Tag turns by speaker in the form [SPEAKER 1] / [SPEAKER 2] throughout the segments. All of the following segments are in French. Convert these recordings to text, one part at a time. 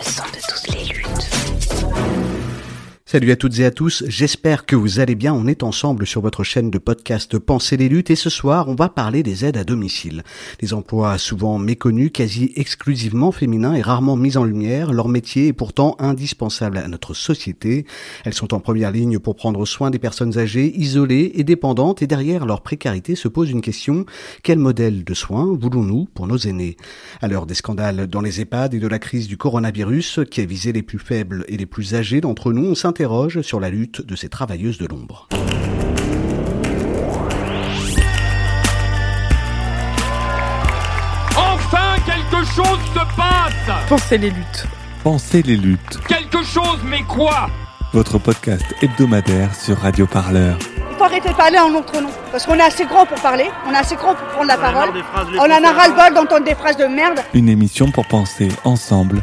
[SPEAKER 1] le son de toutes les luttes.
[SPEAKER 2] Salut à toutes et à tous, j'espère que vous allez bien. On est ensemble sur votre chaîne de podcast Penser les luttes et ce soir on va parler des aides à domicile. Des emplois souvent méconnus, quasi exclusivement féminins et rarement mis en lumière. Leur métier est pourtant indispensable à notre société. Elles sont en première ligne pour prendre soin des personnes âgées, isolées et dépendantes et derrière leur précarité se pose une question. Quel modèle de soins voulons-nous pour nos aînés? À l'heure des scandales dans les EHPAD et de la crise du coronavirus qui a visé les plus faibles et les plus âgés d'entre nous, on s'interroge sur la lutte de ces travailleuses de l'ombre.
[SPEAKER 3] Enfin, quelque chose se passe
[SPEAKER 4] Pensez les luttes.
[SPEAKER 5] Pensez les luttes.
[SPEAKER 3] Quelque chose, mais quoi?
[SPEAKER 5] Votre podcast hebdomadaire sur Radio Parleur.
[SPEAKER 6] Il faut arrêter de parler en notre nom. Parce qu'on est assez grand pour parler, on est assez grand pour prendre la parole. On en a ras-le-bol d'entendre des phrases de merde.
[SPEAKER 5] Une émission pour penser ensemble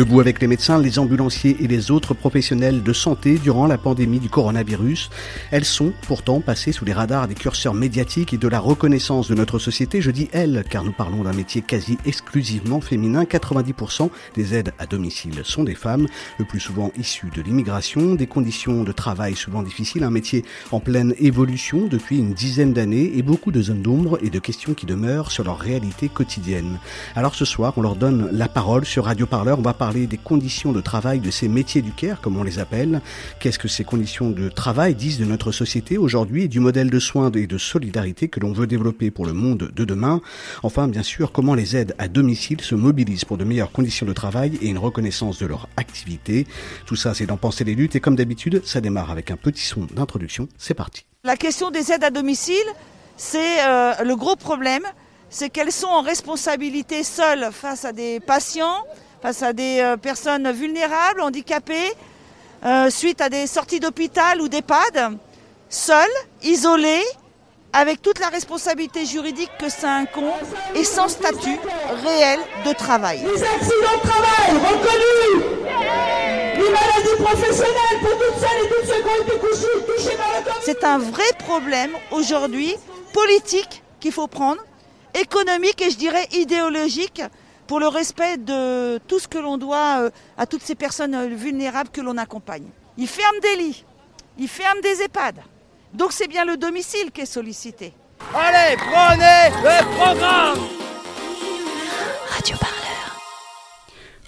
[SPEAKER 2] Debout avec les médecins, les ambulanciers et les autres professionnels de santé durant la pandémie du coronavirus, elles sont pourtant passées sous les radars des curseurs médiatiques et de la reconnaissance de notre société. Je dis elles, car nous parlons d'un métier quasi exclusivement féminin. 90% des aides à domicile sont des femmes, le plus souvent issues de l'immigration, des conditions de travail souvent difficiles, un métier en pleine évolution depuis une dizaine d'années et beaucoup de zones d'ombre et de questions qui demeurent sur leur réalité quotidienne. Alors ce soir, on leur donne la parole sur Radio Parleur. On va parler des conditions de travail de ces métiers du care, comme on les appelle. Qu'est-ce que ces conditions de travail disent de notre société aujourd'hui et du modèle de soins et de solidarité que l'on veut développer pour le monde de demain? Enfin, bien sûr, comment les aides à domicile se mobilisent pour de meilleures conditions de travail et une reconnaissance de leur activité? Tout ça, c'est d'en penser les luttes et comme d'habitude, ça démarre avec un petit son d'introduction. C'est parti.
[SPEAKER 6] La question des aides à domicile, c'est euh, le gros problème, c'est qu'elles sont en responsabilité seules face à des patients face à des euh, personnes vulnérables, handicapées, euh, suite à des sorties d'hôpital ou d'EHPAD, seules, isolées, avec toute la responsabilité juridique que ça incombe et sans statut réel de travail.
[SPEAKER 7] Les accidents de travail reconnus Les maladies professionnelles pour toutes celles et tous ceux qui ont été touchés par le Covid
[SPEAKER 6] C'est un vrai problème aujourd'hui politique qu'il faut prendre, économique et je dirais idéologique pour le respect de tout ce que l'on doit euh, à toutes ces personnes euh, vulnérables que l'on accompagne. Ils ferment des lits, ils ferment des EHPAD. Donc c'est bien le domicile qui est sollicité.
[SPEAKER 8] Allez, prenez le programme
[SPEAKER 1] Radio Parleur.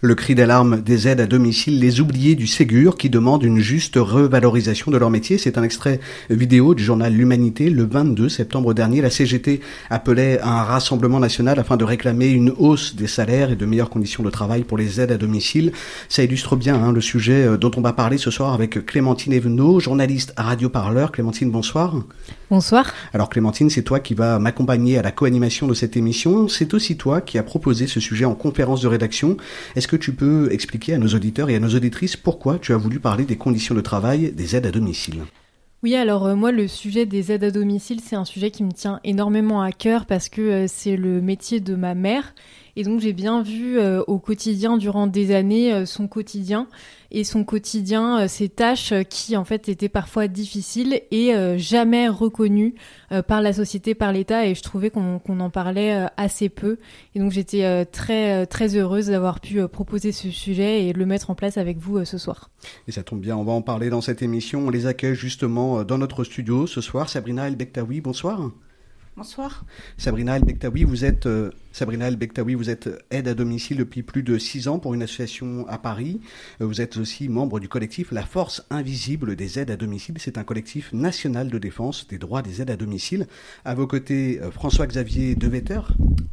[SPEAKER 2] Le cri d'alarme des aides à domicile, les oubliés du Ségur qui demandent une juste revalorisation de leur métier. C'est un extrait vidéo du journal L'Humanité. Le 22 septembre dernier, la CGT appelait à un rassemblement national afin de réclamer une hausse des salaires et de meilleures conditions de travail pour les aides à domicile. Ça illustre bien hein, le sujet dont on va parler ce soir avec Clémentine Evenot, journaliste à Radio Parleur. Clémentine, bonsoir.
[SPEAKER 9] Bonsoir.
[SPEAKER 2] Alors Clémentine, c'est toi qui vas m'accompagner à la co-animation de cette émission. C'est aussi toi qui as proposé ce sujet en conférence de rédaction. Est-ce que tu peux expliquer à nos auditeurs et à nos auditrices pourquoi tu as voulu parler des conditions de travail des aides à domicile?
[SPEAKER 9] Oui, alors euh, moi, le sujet des aides à domicile, c'est un sujet qui me tient énormément à cœur parce que euh, c'est le métier de ma mère. Et donc, j'ai bien vu euh, au quotidien, durant des années, son quotidien et son quotidien, ses tâches qui, en fait, étaient parfois difficiles et jamais reconnues par la société, par l'État. Et je trouvais qu'on en parlait assez peu. Et donc, j'étais très, très heureuse d'avoir pu proposer ce sujet et le mettre en place avec vous ce soir.
[SPEAKER 2] Et ça tombe bien, on va en parler dans cette émission. On les accueille justement dans notre studio ce soir. Sabrina El Bektaoui, bonsoir.
[SPEAKER 6] Bonsoir.
[SPEAKER 2] Sabrina El Bektaoui, vous êtes Sabrina El Bektaoui, vous êtes aide à domicile depuis plus de six ans pour une association à Paris. Euh, vous êtes aussi membre du collectif La Force Invisible des aides à domicile. C'est un collectif national de défense des droits des aides à domicile. À vos côtés, euh, François-Xavier Devetter.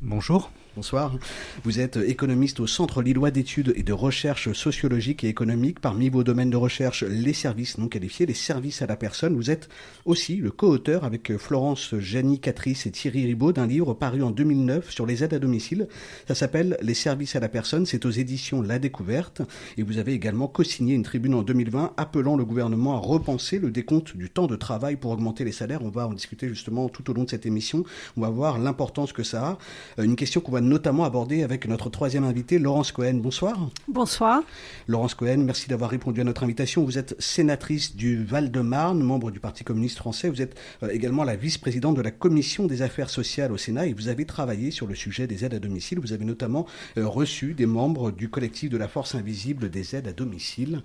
[SPEAKER 10] Bonjour.
[SPEAKER 2] Bonsoir. Vous êtes économiste au Centre Lillois d'études et de recherche sociologique et économique. Parmi vos domaines de recherche, les services non qualifiés, les services à la personne. Vous êtes aussi le co-auteur avec Florence Janie Catrice et Thierry Ribaud d'un livre paru en 2009 sur les aides à domicile. Ça s'appelle Les services à la personne. C'est aux éditions La Découverte. Et vous avez également co-signé une tribune en 2020 appelant le gouvernement à repenser le décompte du temps de travail pour augmenter les salaires. On va en discuter justement tout au long de cette émission. On va voir l'importance que ça a. Euh, une question qu'on va notamment aborder avec notre troisième invité, Laurence Cohen. Bonsoir.
[SPEAKER 11] Bonsoir.
[SPEAKER 2] Laurence Cohen, merci d'avoir répondu à notre invitation. Vous êtes sénatrice du Val-de-Marne, membre du Parti communiste français. Vous êtes euh, également la vice-présidente de la Commission des affaires sociales au Sénat et vous avez travaillé sur le sujet des aides à domicile. Vous avez notamment euh, reçu des membres du collectif de la force invisible des aides à domicile.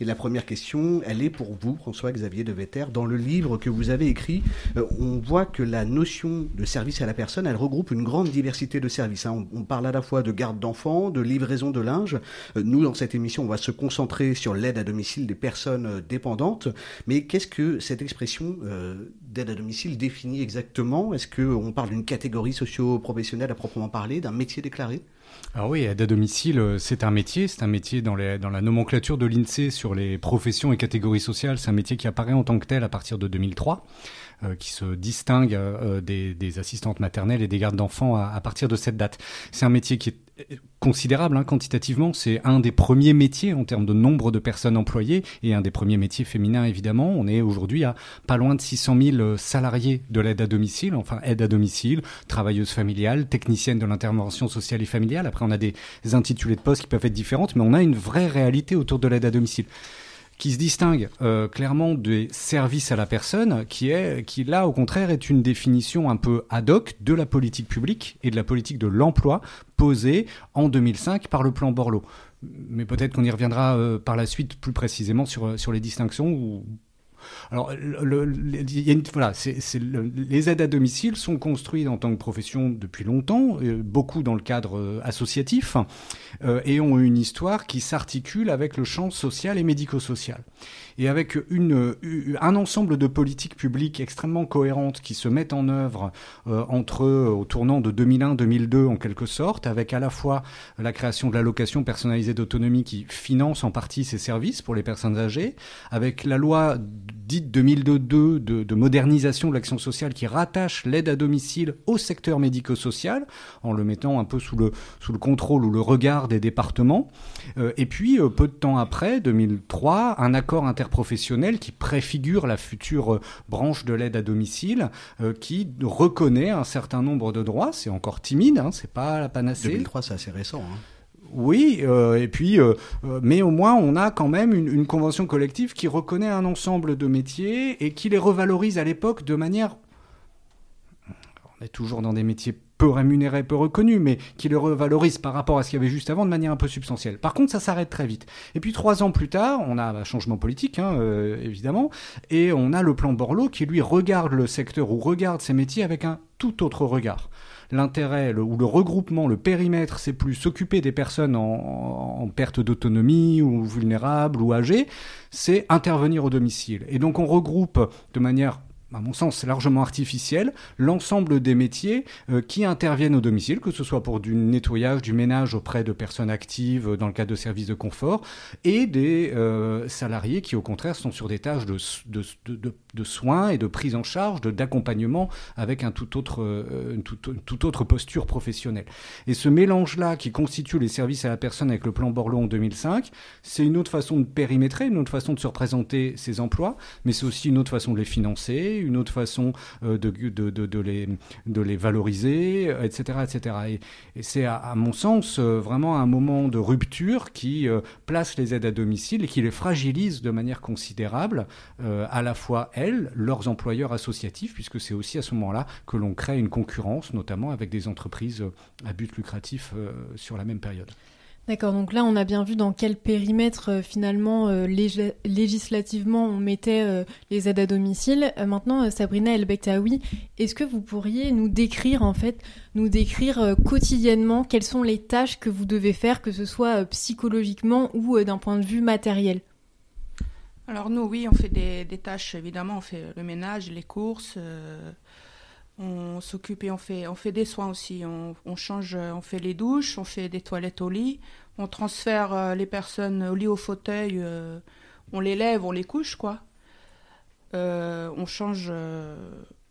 [SPEAKER 2] Et la première question, elle est pour vous, François-Xavier de Vetter. Dans le livre que vous avez écrit, euh, on voit que la notion de service à la personne, elle regroupe une grande diversité de services. Hein. On, parle à la fois de garde d'enfants, de livraison de linge. Euh, nous, dans cette émission, on va se concentrer sur l'aide à domicile des personnes dépendantes. Mais qu'est-ce que cette expression d'aide à domicile définit exactement? Est-ce qu'on parle d'une catégorie socio-professionnelle à proprement parler, d'un métier déclaré
[SPEAKER 10] alors oui, aide à domicile, c'est un métier, c'est un métier dans, la nomenclature de l'INSEE sur les professions et catégories sociales, c'est un métier qui apparaît en tant que tel à partir de 2003. Euh, qui se distingue euh, des, des, assistantes maternelles et des gardes d'enfants à, à, partir de cette date. C'est un métier qui est considérable hein, quantitativement. C'est un des premiers métiers en termes de nombre de personnes employées et un des premiers métiers féminins évidemment. On est aujourd'hui à pas loin de 600 000 salariés de l'aide à domicile, enfin aide à domicile, travailleuse familiale, technicienne de l'intervention sociale et familiale. Après on a des intitulés de postes qui peuvent être différentes, mais on a une vraie réalité autour de l'aide à domicile qui se distingue euh, clairement des services à la personne, qui est, qui là au contraire est une définition un peu ad hoc de la politique publique et de la politique de l'emploi posée en 2005 par le plan Borloo. Mais peut-être qu'on y reviendra euh, par la suite plus précisément sur, sur les distinctions ou alors, voilà, les aides à domicile sont construites en tant que profession depuis longtemps, euh, beaucoup dans le cadre euh, associatif, euh, et ont une histoire qui s'articule avec le champ social et médico-social et avec une, un ensemble de politiques publiques extrêmement cohérentes qui se mettent en œuvre euh, entre au tournant de 2001-2002 en quelque sorte, avec à la fois la création de l'allocation personnalisée d'autonomie qui finance en partie ces services pour les personnes âgées, avec la loi dite 2002 de, de modernisation de l'action sociale qui rattache l'aide à domicile au secteur médico-social en le mettant un peu sous le, contrôle ou le regard des départements. Euh, et puis, euh, peu de temps après, 2003, un accord inter professionnel qui préfigure la future euh, branche de l'aide à domicile, euh, qui reconnaît un certain nombre de droits. C'est encore timide, hein, c'est pas la panacée.
[SPEAKER 2] 2003, c'est assez récent. Hein.
[SPEAKER 10] Oui, euh, et puis, mais au moins on a quand même une, une, convention collective qui reconnaît un ensemble de métiers et qui les revalorise à l'époque de manière. On est toujours dans des métiers peu rémunéré, peu reconnu, mais qui le revalorise par rapport à ce qu'il y avait juste avant de manière un peu substantielle. Par contre, ça s'arrête très vite. Et puis trois ans plus tard, on a un changement politique, hein, euh, évidemment, et on a le plan Borloo qui lui regarde le secteur ou regarde ses métiers avec un tout autre regard l'intérêt ou le regroupement, le périmètre, c'est plus s'occuper des personnes en, en perte d'autonomie ou vulnérables ou âgées, c'est intervenir au domicile. Et donc on regroupe de manière à mon sens, largement artificiel, l'ensemble des métiers euh, qui interviennent au domicile, que ce soit pour du nettoyage, du ménage auprès de personnes actives euh, dans le cadre de services de confort, et des euh, salariés qui, au contraire, sont sur des tâches de, soins et de prise en charge, d'accompagnement avec un tout autre, une toute autre posture professionnelle. Et ce mélange-là qui constitue les services à la personne avec le plan Borloo en 2005, c'est une autre façon de périmétrer, une autre façon de se représenter ces emplois, mais c'est aussi une autre façon de les financer, une autre façon euh, de, les valoriser, etc. etc. Et, c'est, à, mon sens, euh, vraiment un moment de rupture qui euh, place les aides à domicile et qui les fragilise de manière considérable, à la fois elles, leurs employeurs associatifs, puisque c'est aussi à ce moment-là que l'on crée une concurrence, notamment avec des entreprises à but lucratif sur la même période.
[SPEAKER 9] D'accord, donc là on a bien vu dans quel périmètre euh, finalement euh, législativement on mettait euh, les aides à domicile. maintenant Sabrina El Bektaoui, est-ce que vous pourriez nous décrire en fait, nous décrire quotidiennement quelles sont les tâches que vous devez faire, que ce soit psychologiquement ou d'un point de vue matériel?
[SPEAKER 11] Alors nous oui, on fait des, tâches évidemment, on fait le ménage, les courses on s'occupe et on fait, on fait des soins aussi. On, change, on fait les douches, on fait des toilettes au lit, on transfère euh, les personnes au lit au fauteuil, euh, on les lève, on les couche, quoi. Euh, on change,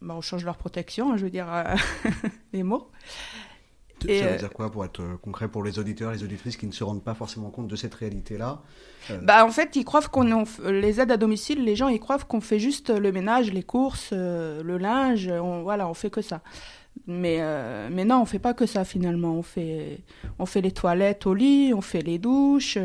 [SPEAKER 11] bah, on change leur protection, hein, je veux dire les mots.
[SPEAKER 2] Ça veut euh, dire quoi pour être euh, concret pour les auditeurs, les auditrices qui ne se rendent pas forcément compte de cette réalité-là
[SPEAKER 11] euh, Bah en fait, ils croient qu'on les aides à domicile, les gens ils croient qu'on fait juste le ménage, les courses, le linge, on, voilà, on fait que ça. Mais mais non, on fait pas que ça finalement. On fait on fait les toilettes au lit, on fait les douches.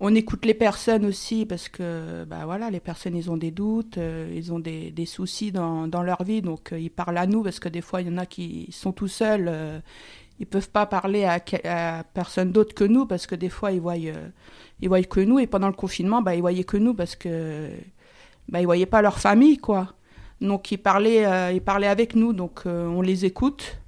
[SPEAKER 11] on écoute les personnes aussi parce que bah voilà les personnes ils ont des doutes ils ont des, des soucis dans, dans, leur vie donc ils parlent à nous parce que des fois il y en a qui sont tout seuls ils peuvent pas parler à, personne d'autre que nous parce que des fois ils voient euh, ils voient que nous et pendant le confinement bah ils voyaient que nous parce que bah ils voyaient pas leur famille quoi. Donc ils parlaient euh, ils parlaient avec nous. Donc euh, on les écoute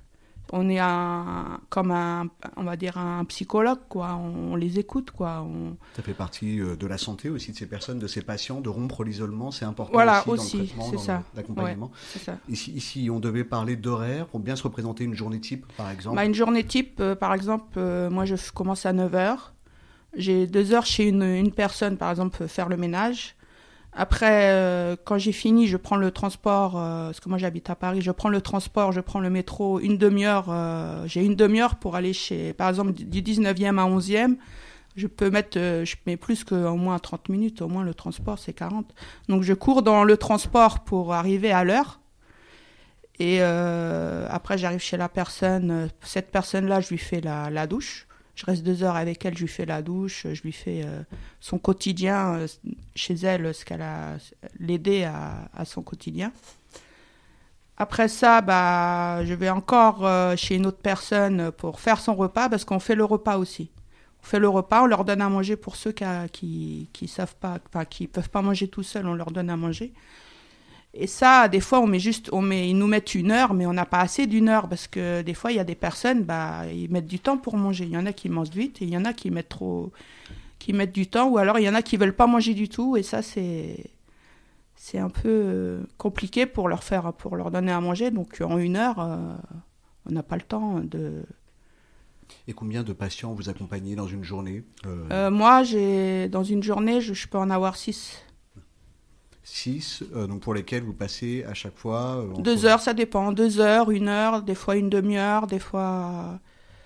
[SPEAKER 11] on est un, comme un, on va dire un psychologue, quoi. On, les écoute, quoi. On...
[SPEAKER 2] Ça fait partie euh, de la santé aussi de ces personnes, de ces patients, de rompre l'isolement, c'est important
[SPEAKER 11] voilà,
[SPEAKER 2] aussi,
[SPEAKER 11] aussi
[SPEAKER 2] dans le traitement, dans l'accompagnement. ici, ici, on devait parler d'horaire pour bien se représenter une journée type, par exemple.
[SPEAKER 11] Bah, une journée type, euh, par exemple, euh, moi je commence à 9h. J'ai deux heures chez une, une personne, par exemple, faire le ménage. Après, euh, quand j'ai fini, je prends le transport, euh, parce que moi j'habite à Paris, je prends le transport, je prends le métro, une demi-heure, euh, j'ai une demi-heure pour aller chez, par exemple, du 19e à 11e, je peux mettre, je mets plus qu'au moins 30 minutes, au moins le transport c'est 40. Donc je cours dans le transport pour arriver à l'heure. Et après j'arrive chez la personne, cette personne-là, je lui fais la, la douche. Je reste deux heures avec elle, je lui fais la douche, je lui fais euh, son quotidien euh, chez elle, ce qu'elle a l'aider à, son quotidien. Après ça, bah, je vais encore euh, chez une autre personne pour faire son repas parce qu'on fait le repas aussi. On fait le repas, on leur donne à manger pour ceux qui, qui, qui savent pas, qui peuvent pas manger tout seuls, on leur donne à manger. Et ça, des fois, on met juste, on met, ils nous mettent une heure, mais on n'a pas assez d'une heure parce que des fois, il y a des personnes, bah, ils mettent du temps pour manger. Il y en a qui mangent vite et il y en a qui mettent trop, qui mettent du temps, ou alors il y en a qui veulent pas manger du tout. Et ça, c'est, c'est un peu euh, compliqué pour leur faire, pour leur donner à manger. Donc, en une heure, euh, on n'a pas le temps de.
[SPEAKER 2] Et combien de patients vous accompagnez dans une journée
[SPEAKER 11] euh? Moi, j'ai dans une journée, je, je peux en avoir six.
[SPEAKER 2] 6, euh, donc pour lesquels vous passez à chaque fois
[SPEAKER 11] euh, Deux heures, ça dépend. Deux heures, une heure, des fois une demi-heure, des fois.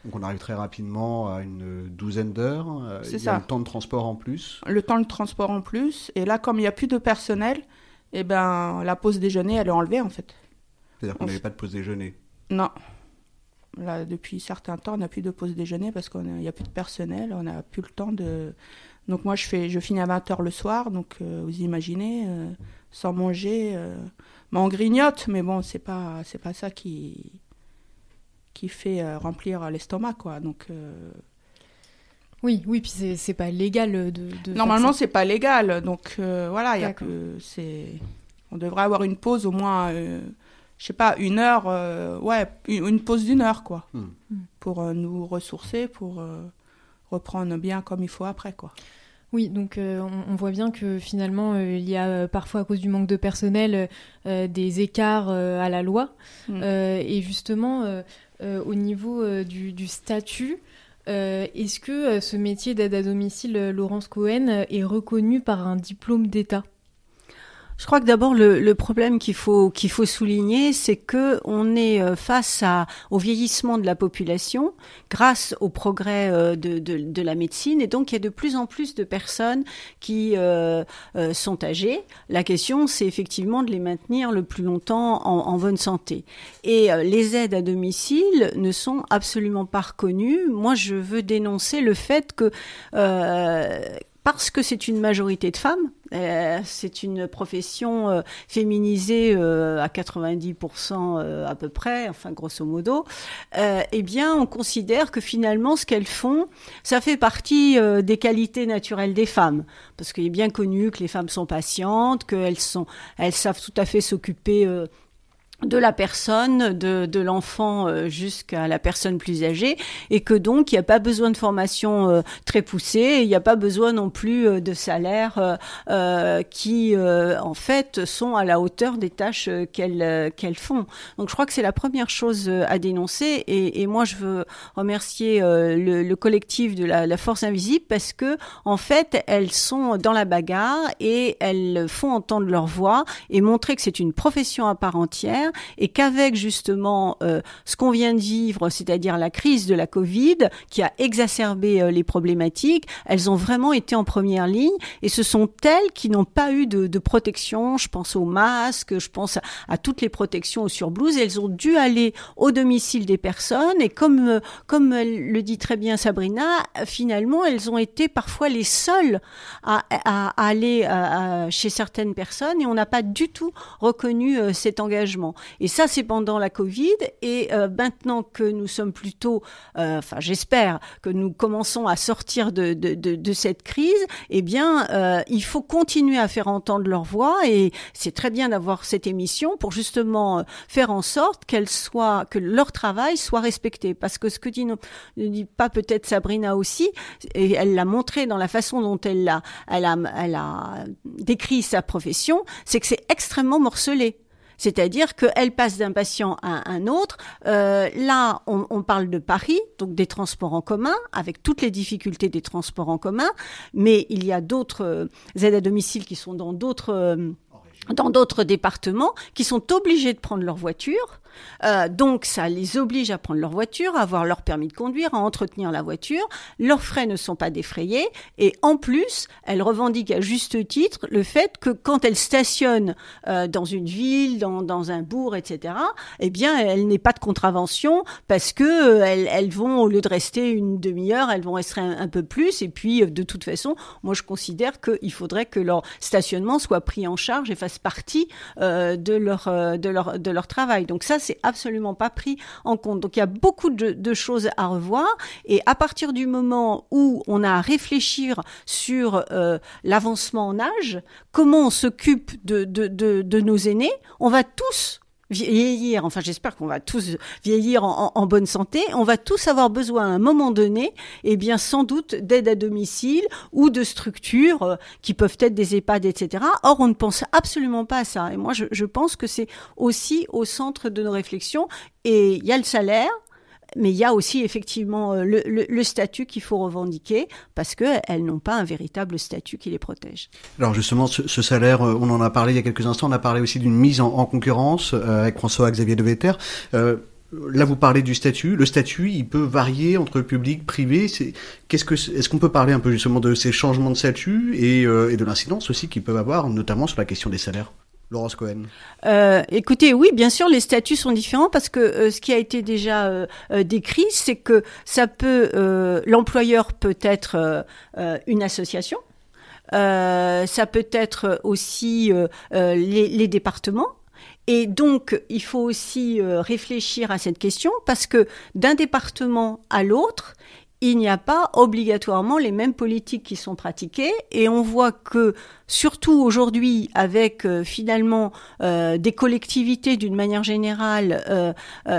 [SPEAKER 2] Donc on arrive très rapidement à une douzaine d'heures. Euh, C'est ça. le temps de transport en plus.
[SPEAKER 11] Le temps de transport en plus. Et là, comme il n'y a plus de personnel, eh ben, la pause déjeuner, elle est enlevée en fait.
[SPEAKER 2] C'est-à-dire qu'on n'avait pas de pause déjeuner
[SPEAKER 11] Non. Là, depuis certains temps, on n'a plus de pause déjeuner parce qu'il n'y a, plus de personnel, on n'a plus le temps de, donc moi, je, fais, je finis à 20h le soir, donc euh, vous imaginez, euh, sans manger, euh, on grignote, mais bon, c'est pas, c'est pas ça qui, qui fait remplir l'estomac, quoi. Donc
[SPEAKER 9] oui, oui, puis c'est, c'est pas légal de.
[SPEAKER 11] Normalement, c'est pas légal, donc voilà, il y a que c'est, on devrait avoir une pause au moins, je sais pas, une heure, ouais, une, pause d'une heure, quoi, hmm. pour nous ressourcer, pour reprendre bien comme il faut après, quoi.
[SPEAKER 9] Oui, donc euh, on, voit bien que finalement euh, il y a euh, parfois à cause du manque de personnel des écarts à la loi. Mm. et justement, au niveau du, du, statut, est-ce que ce métier d'aide à domicile, Laurence Cohen, est reconnu par un diplôme d'État?
[SPEAKER 12] Je crois que d'abord le, problème qu'il faut faut souligner, c'est que on est euh, face au vieillissement de la population grâce au progrès euh, de, de, la médecine et donc il y a de plus en plus de personnes qui euh, sont âgées. La question, c'est effectivement de les maintenir le plus longtemps en bonne santé. Et les aides à domicile ne sont absolument pas reconnues. Moi, je veux dénoncer le fait que parce que c'est une majorité de femmes, euh, c'est une profession euh, féminisée euh, à 90% à peu près, enfin grosso modo, eh bien on considère que finalement ce qu'elles font, ça fait partie des qualités naturelles des femmes, parce qu'il est bien connu que les femmes sont patientes, qu'elles sont, elles savent tout à fait s'occuper de la personne, de, de l'enfant euh, jusqu'à la personne plus âgée, et que donc il n'y a pas besoin de formation euh, très poussée, il n'y a pas besoin non plus euh, de salaires qui en fait sont à la hauteur des tâches qu'elles qu'elles font. Donc je crois que c'est la première chose à dénoncer, et, et moi je veux remercier le, le, collectif de la, la, Force Invisible parce que en fait elles sont dans la bagarre et elles font entendre leur voix et montrer que c'est une profession à part entière et qu'avec justement euh, ce qu'on vient de vivre, c'est-à-dire la crise de la Covid qui a exacerbé euh, les problématiques, elles ont vraiment été en première ligne et ce sont elles qui n'ont pas eu de, de, protection. Je pense aux masques, je pense à, toutes les protections aux surblouses. Elles ont dû aller au domicile des personnes et comme euh, comme le dit très bien Sabrina, finalement elles ont été parfois les seules à, à, aller chez certaines personnes et on n'a pas du tout reconnu cet engagement. Et ça, c'est pendant la Covid. Et euh, maintenant que nous sommes plutôt, euh, enfin, j'espère que nous commençons à sortir de, cette crise, eh bien, euh, il faut continuer à faire entendre leur voix. Et c'est très bien d'avoir cette émission pour justement faire en sorte qu'elle soit, que leur travail soit respecté. Parce que ce que dit, ne dit pas peut-être Sabrina aussi, et elle l'a montré dans la façon dont elle l'a, elle a, elle a décrit sa profession, c'est que c'est extrêmement morcelé. C'est-à-dire qu'elle passe d'un patient à un autre. Euh, là, on, on, parle de Paris, donc des transports en commun, avec toutes les difficultés des transports en commun, mais il y a d'autres euh, aides à domicile qui sont dans d'autres... Euh, dans d'autres départements qui sont obligés de prendre leur voiture. Euh, donc ça les oblige à prendre leur voiture, à avoir leur permis de conduire, à entretenir la voiture. Leurs frais ne sont pas défrayés et en plus, elles revendiquent à juste titre le fait que quand elles stationnent euh, dans une ville, dans, un bourg, etc., eh bien, elles n'aient pas de contravention parce que euh, elles, vont au lieu de rester une demi-heure, elles vont rester un, peu plus. Et puis, de toute façon, moi je considère qu'il faudrait que leur stationnement soit pris en charge et fasse partie de leur de leur de leur travail. Donc ça, absolument pas pris en compte. Donc il y a beaucoup de, choses à revoir. Et à partir du moment où on a à réfléchir sur euh, l'avancement en âge, comment on s'occupe de, de, de nos aînés, on va tous vieillir, enfin j'espère qu'on va tous vieillir en, bonne santé, on va tous avoir besoin à un moment donné, eh bien sans doute d'aide à domicile ou de structures euh, qui peuvent être des EHPAD, etc. Or on ne pense absolument pas à ça. Et moi je, je pense que c'est aussi au centre de nos réflexions. Et il y a le salaire, mais il y a aussi effectivement euh, le, statut qu'il faut revendiquer parce qu'elles n'ont pas un véritable statut qui les protège.
[SPEAKER 2] Alors justement, ce, salaire, euh, on en a parlé il y a quelques instants, on a parlé aussi d'une mise en, concurrence euh, avec François-Xavier de Vetter. Là, vous parlez du statut. Le statut, il peut varier entre public, privé. Qu'est-ce que est-ce qu'on peut parler un peu justement de ces changements de statut et de l'incidence aussi qu'ils peuvent avoir, notamment sur la question des salaires? Laurence Cohen.
[SPEAKER 12] Euh, Écoutez, oui, bien sûr, les statuts sont différents parce que euh, ce qui a été déjà euh, décrit, c'est que l'employeur peut être une association, ça peut être aussi les, départements. Et donc, il faut aussi réfléchir à cette question parce que d'un département à l'autre, il n'y a pas obligatoirement les mêmes politiques qui sont pratiquées. Et on voit que surtout aujourd'hui avec euh, finalement euh, des collectivités d'une manière générale euh,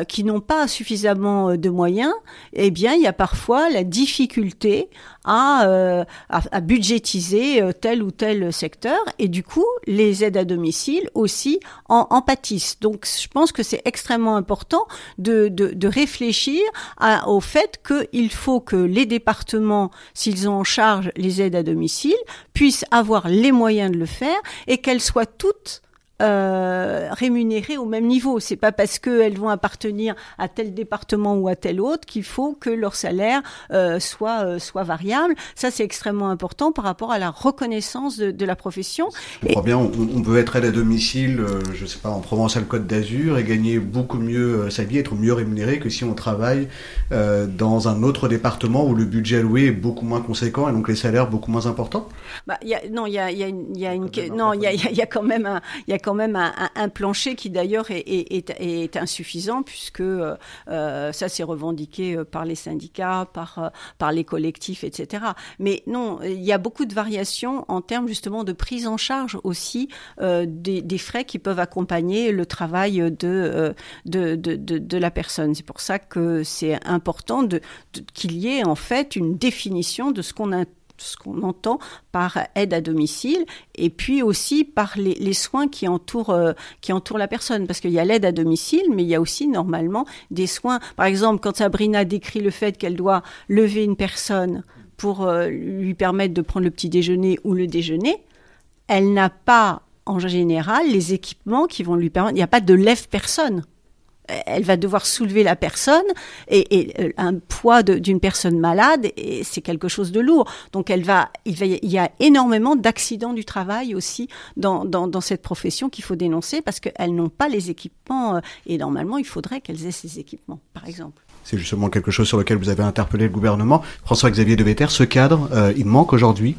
[SPEAKER 12] qui n'ont pas suffisamment de moyens, eh bien il y a parfois la difficulté à, à, budgétiser tel ou tel secteur et du coup les aides à domicile aussi en, en pâtissent. Donc je pense que c'est extrêmement important de, de, de réfléchir à, au fait qu'il faut que les départements, s'ils ont en charge les aides à domicile, puissent avoir les moyens de le faire et qu'elles soient toutes euh, rémunérées au même niveau. C'est pas parce qu'elles vont appartenir à tel département ou à tel autre qu'il faut que leur salaire euh, soit euh, soit variable. Ça, c'est extrêmement important par rapport à la reconnaissance de, de la profession.
[SPEAKER 2] Je comprends bien, on, on, peut être aide à domicile, je sais pas, en Provence-Alpes-Côte d'Azur et gagner beaucoup mieux sa vie, être mieux rémunéré que si on travaille dans un autre département où le budget alloué est beaucoup moins conséquent et donc les salaires beaucoup moins importants.
[SPEAKER 12] Bah, y a, non, il y a, y a, une, y a une, non, il y a, y a quand même un, il y a quand même un, plancher qui d'ailleurs est, insuffisant puisque euh, ça c'est revendiqué par les syndicats, par les collectifs, etc. Mais non, il y a beaucoup de variations en termes justement de prise en charge aussi euh, des, frais qui peuvent accompagner le travail de, euh, la personne. C'est pour ça que c'est important de, qu'il y ait en fait une définition de ce qu'on a ce qu'on entend par aide à domicile et puis aussi par les, soins qui entourent, euh, qui entourent la personne. Parce qu'il y a l'aide à domicile, mais il y a aussi normalement des soins. Par exemple, quand Sabrina décrit le fait qu'elle doit lever une personne pour euh, lui permettre de prendre le petit déjeuner ou le déjeuner, elle n'a pas en général les équipements qui vont lui permettre. Il n'y a pas de lève-personne elle va devoir soulever la personne et, euh, un poids d'une personne malade et c'est quelque chose de lourd. Donc elle va, il, y a énormément d'accidents du travail aussi dans cette profession qu'il faut dénoncer parce qu'elles n'ont pas les équipements euh, et normalement il faudrait qu'elles aient ces équipements, par exemple.
[SPEAKER 2] C'est justement quelque chose sur lequel vous avez interpellé le gouvernement. François-Xavier Deveter, ce cadre, euh, il manque aujourd'hui?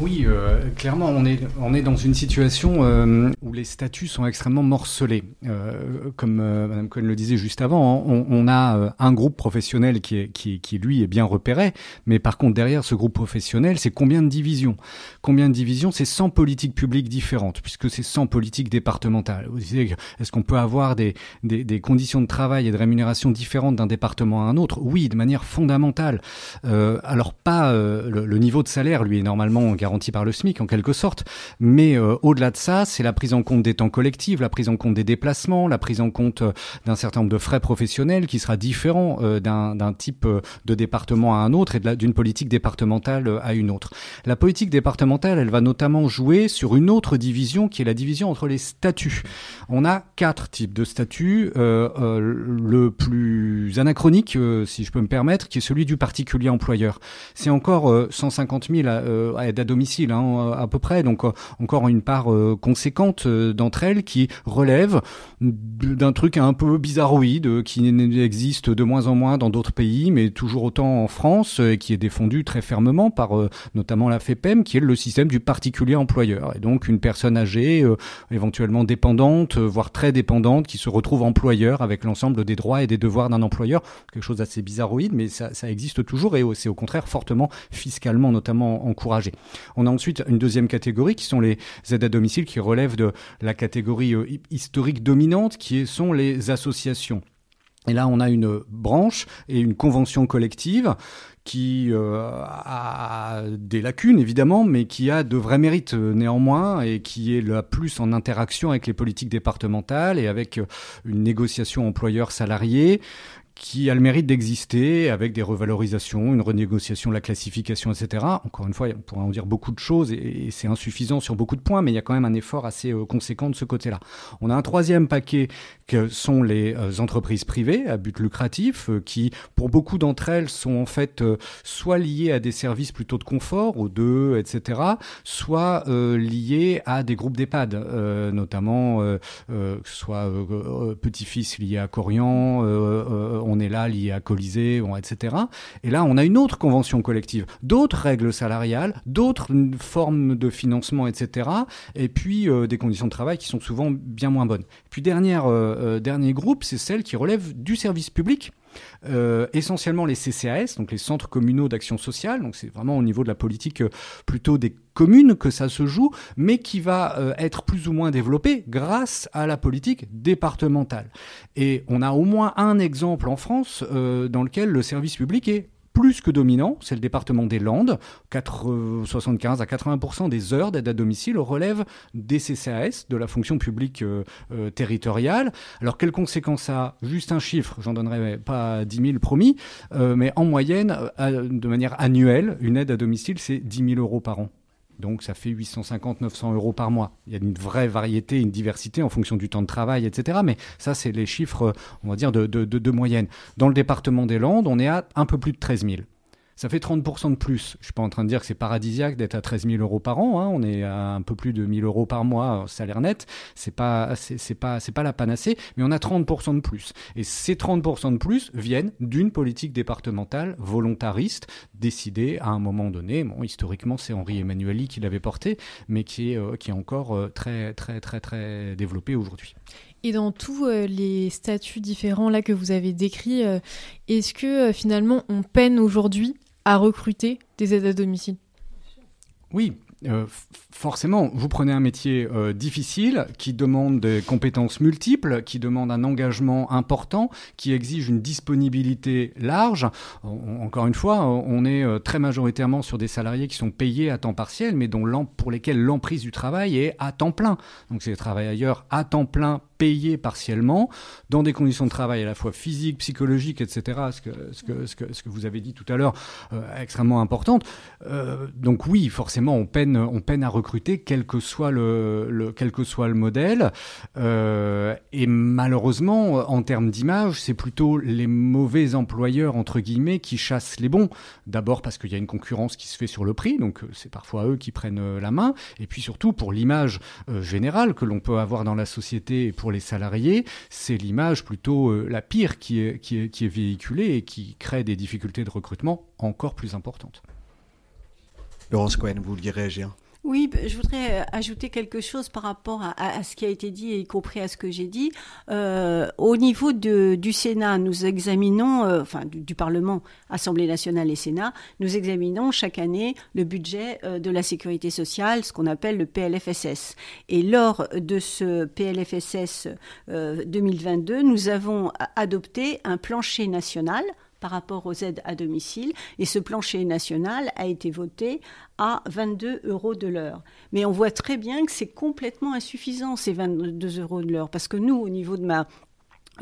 [SPEAKER 10] Oui, euh, clairement, on est, on est dans une situation euh, où les statuts sont extrêmement morcelés. Euh, comme euh, Madame Cohen le disait juste avant, on, on a un groupe professionnel qui, est, qui, qui, lui, est bien repéré, mais par contre, derrière ce groupe professionnel, c'est combien de divisions? Combien de divisions? C'est 100 politiques publiques différentes, puisque c'est 100 politiques départementales. Est-ce qu'on peut avoir des, des, des, conditions de travail et de rémunération différentes d'un département à un autre? Oui, de manière fondamentale. alors, pas le, le, niveau de salaire, lui, est normalement garantie par le SMIC en quelque sorte. Mais euh, au-delà de ça, c'est la prise en compte des temps collectifs, la prise en compte des déplacements, la prise en compte euh, d'un certain nombre de frais professionnels qui sera différent euh, d'un type de département à un autre et d'une politique départementale à une autre. La politique départementale, elle va notamment jouer sur une autre division qui est la division entre les statuts. On a quatre types de statuts. le plus anachronique, si je peux me permettre, qui est celui du particulier employeur. C'est encore 150 000 aides à hein, à peu près, donc encore une part euh, conséquente d'entre elles qui relève d'un truc un peu bizarroïde qui existe de moins en moins dans d'autres pays, mais toujours autant en France et qui est défendu très fermement par euh, notamment la FEPEM, qui est le système du particulier employeur. Et donc une personne âgée, euh, éventuellement dépendante, voire très dépendante, qui se retrouve employeur avec l'ensemble des droits et des devoirs d'un employeur. Quelque chose d'assez bizarroïde, mais ça, ça existe toujours et c'est au contraire fortement fiscalement notamment encouragé. On a ensuite une deuxième catégorie qui sont les aides à domicile qui relèvent de la catégorie euh, historique dominante qui sont les associations. Et là, on a une branche et une convention collective qui euh, a des lacunes évidemment, mais qui a de vrais mérites euh, néanmoins et qui est la plus en interaction avec les politiques départementales et avec une négociation employeur-salarié qui a le mérite d'exister avec des revalorisations, une renégociation de la classification, etc. Encore une fois, on pourrait en dire beaucoup de choses et, c'est insuffisant sur beaucoup de points, mais il y a quand même un effort assez euh, conséquent de ce côté-là. On a un troisième paquet que sont les euh, entreprises privées à but lucratif, euh, qui, pour beaucoup d'entre elles, sont en fait soit liées à des services plutôt de confort, aux deux, etc., soit liées à des groupes d'EHPAD, notamment soit petit-fils lié à Corian, on est là lié à Colisée, etc. Et là, on a une autre convention collective, d'autres règles salariales, d'autres formes de financement, etc. Et puis euh, des conditions de travail qui sont souvent bien moins bonnes. Puis dernière, euh, dernier groupe, c'est celle qui relève du service public. Euh, essentiellement les CCAS, donc les centres communaux d'action sociale, donc c'est vraiment au niveau de la politique euh, plutôt des communes que ça se joue, mais qui va euh, être plus ou moins développé grâce à la politique départementale. Et on a au moins un exemple en France dans lequel le service public est plus que dominant, c'est le département des Landes. 4, 75 à 80% des heures d'aide à domicile relèvent des CCAS, de la fonction publique euh, euh, territoriale. Alors, quelles conséquences ça a Juste un chiffre, j'en donnerai pas 10 000 promis, euh, mais en moyenne, de manière annuelle, une aide à domicile, c'est 10 000 euros par an Donc ça fait 850-900 euros par mois. Il y a une vraie variété, une diversité en fonction du temps de travail, etc. Mais ça, c'est les chiffres, on va dire, de moyenne. Dans le département des Landes, on est à un peu plus de 13 000 ça fait 30% de plus. Je suis pas en train de dire que c'est paradisiaque d'être à 13 000 euros par an. Hein. On est à un peu plus de 1000 euros par mois salaire net. C'est pas, c'est pas, c'est pas la panacée, mais on a 30% de plus. Et ces 30% de plus viennent d'une politique départementale volontariste décidée à un moment donné. Bon, historiquement, c'est Henri Emmanueli qui l'avait porté, mais qui est, euh, qui est encore euh, très, très, très, très développé aujourd'hui.
[SPEAKER 9] Et dans tous euh, les statuts différents là que vous avez décrits, est-ce que finalement on peine aujourd'hui à recruter des aides à domicile.
[SPEAKER 10] Oui, euh, forcément, vous prenez un métier euh, difficile qui demande des compétences multiples, qui demande un engagement important, qui exige une disponibilité large. encore une fois, on est euh, très majoritairement sur des salariés qui sont payés à temps partiel, mais dont pour lesquels l'emprise du travail est à temps plein. Donc c'est des travailleurs à temps plein payés partiellement, dans des conditions de travail à la fois physiques, psychologiques, etc., ce que, ce que, ce que, ce que vous avez dit tout à l'heure, extrêmement importante. donc oui, forcément, on peine on peine à quel que soit le, quel que soit le modèle. Euh, et malheureusement, en termes d'image, c'est plutôt les mauvais employeurs, entre guillemets, qui chassent les bons. D'abord parce qu'il y a une concurrence qui se fait sur le prix, donc euh, c'est parfois eux qui prennent euh, la main. Et puis surtout, pour l'image générale que l'on peut avoir dans la société et pour les salariés, c'est l'image plutôt la pire qui est, qui, est, qui est véhiculée et qui crée des difficultés de recrutement encore plus importantes.
[SPEAKER 2] Laurence Cohen, vous vouliez réagir
[SPEAKER 12] oui, je voudrais euh, ajouter quelque chose par rapport à, ce qui a été dit, y compris à ce que j'ai dit. Euh, au niveau du Sénat, nous examinons, euh, enfin du, Parlement, Assemblée nationale et Sénat, nous examinons chaque année le budget de la sécurité sociale, ce qu'on appelle le PLFSS. Et lors de ce PLFSS 2022, nous avons adopté un plancher national par rapport aux aides à domicile. Et ce plancher national a été voté à 22 euros de l'heure. Mais on voit très bien que c'est complètement insuffisant, ces 22 euros de l'heure. Parce que nous, au niveau de ma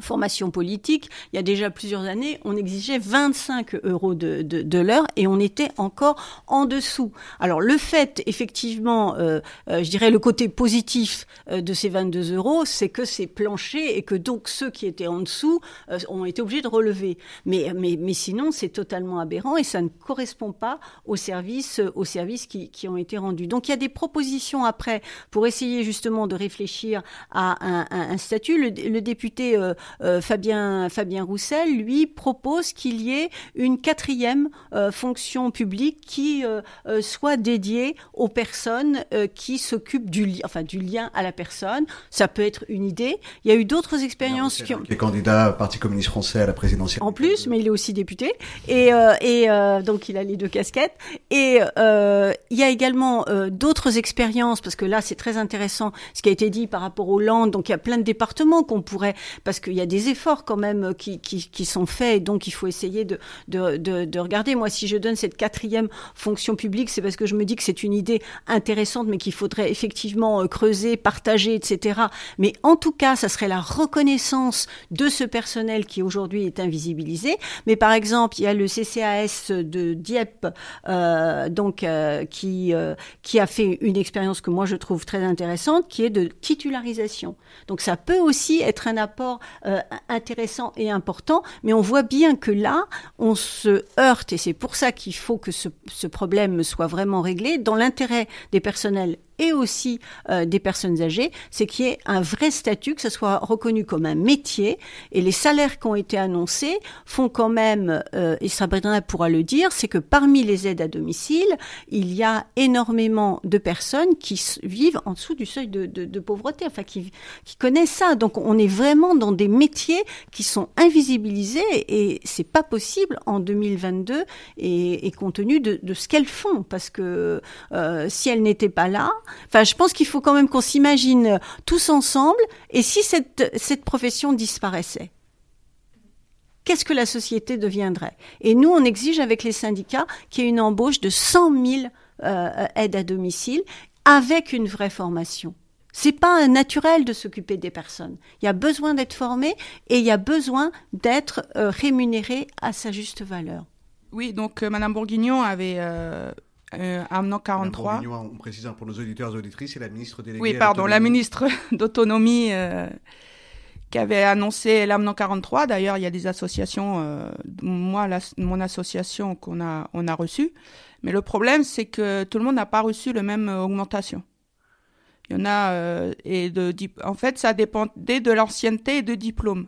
[SPEAKER 12] formation politique, il y a déjà plusieurs années, on exigeait 25 euros de, de, l'heure et on était encore en dessous. Alors le fait, effectivement, euh, euh, je dirais le côté positif euh, de ces 22 euros, c'est que c'est planché et que donc ceux qui étaient en dessous ont été obligés de relever. Mais, mais, mais sinon, c'est totalement aberrant et ça ne correspond pas aux services, aux services qui, qui, ont été rendus. Donc il y a des propositions après pour essayer justement de réfléchir à un, un, statut. Le, le député euh, Fabien, Fabien Roussel, lui, propose qu'il y ait une quatrième euh, fonction publique qui euh, soit dédiée aux personnes qui s'occupent du, li enfin, du lien à la personne. Ça peut être une idée. Il y a eu d'autres expériences qui ont...
[SPEAKER 2] Qui est candidat Parti communiste français à la présidentielle.
[SPEAKER 12] En plus, mais il est aussi député. Et, et donc, il a les deux casquettes. Et il y a également d'autres expériences, parce que là, c'est très intéressant ce qui a été dit par rapport aux Landes. Donc, il y a plein de départements qu'on pourrait, parce qu'il y a des efforts quand même qui, sont faits et donc il faut essayer de, de, de, regarder. Moi, si je donne cette quatrième fonction publique, c'est parce que je me dis que c'est une idée intéressante, mais qu'il faudrait effectivement euh, creuser, partager, etc. Mais en tout cas, ça serait la reconnaissance de ce personnel qui aujourd'hui est invisibilisé. Mais par exemple, il y a le CCAS de Dieppe, euh, donc euh, qui a fait une expérience que moi je trouve très intéressante, qui est de titularisation. Donc ça peut aussi être un apport euh, intéressant et important, mais on voit bien que là, on se heurte, et c'est pour ça qu'il faut que ce, ce problème soit vraiment réglé, dans l'intérêt des personnels et aussi euh, des personnes âgées, c'est qu'il y ait un vrai statut, que ce soit reconnu comme un métier. Et les salaires qui ont été annoncés font quand même, euh, et Sabrina pourra le dire, c'est que parmi les aides à domicile, il y a énormément de personnes qui vivent en dessous du seuil de, de, de pauvreté, enfin qui, qui connaissent ça. Donc on est vraiment dans des métiers qui sont invisibilisés et c'est pas possible en 2022 et, et compte tenu de, de ce qu'elles font, parce que euh, si elles n'étaient pas là, Enfin, je pense qu'il faut quand même qu'on s'imagine tous ensemble. Et si cette, profession disparaissait Qu'est-ce que la société deviendrait? Et nous, on exige avec les syndicats qu'il y ait une embauche de 100 000 euh, aides à domicile avec une vraie formation. C'est pas naturel de s'occuper des personnes. Il y a besoin d'être formé et il y a besoin d'être euh, rémunéré à sa juste valeur.
[SPEAKER 11] Oui, donc euh, Madame Bourguignon avait amenant 43.
[SPEAKER 2] Madame on précise pour nos auditeurs et auditrices, c'est la ministre déléguée.
[SPEAKER 11] Oui, pardon, la ministre d'autonomie euh, qui avait annoncé l'amenant 43. D'ailleurs, il y a des associations, euh, moi, mon association qu'on a, on a reçue. Mais le problème, c'est que tout le monde n'a pas reçu la même augmentation. Il y en a, euh, et de, en fait, ça dépendait de l'ancienneté et de diplôme.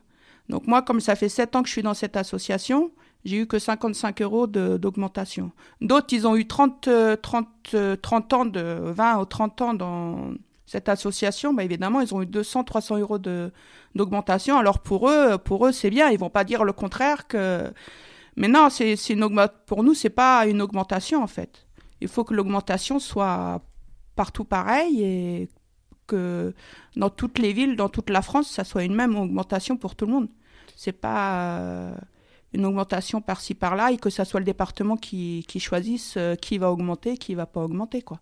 [SPEAKER 11] Donc moi, comme ça fait sept ans que je suis dans cette association, j'ai eu que 55 euros d'augmentation. D'autres, ils ont eu 30, 30, 30 ans, de 20 ou 30 ans dans cette association. Bah, évidemment, ils ont eu 200, 300 euros d'augmentation. Alors pour eux, pour eux, c'est bien. Ils vont pas dire le contraire que. Mais non, c'est une pour nous, c'est pas une augmentation en fait. Il faut que l'augmentation soit partout pareil et que dans toutes les villes, dans toute la France, ça soit une même augmentation pour tout le monde. C'est pas euh, une augmentation par-ci par-là et que ça soit le département qui, choisisse euh, qui va augmenter, qui va pas augmenter quoi.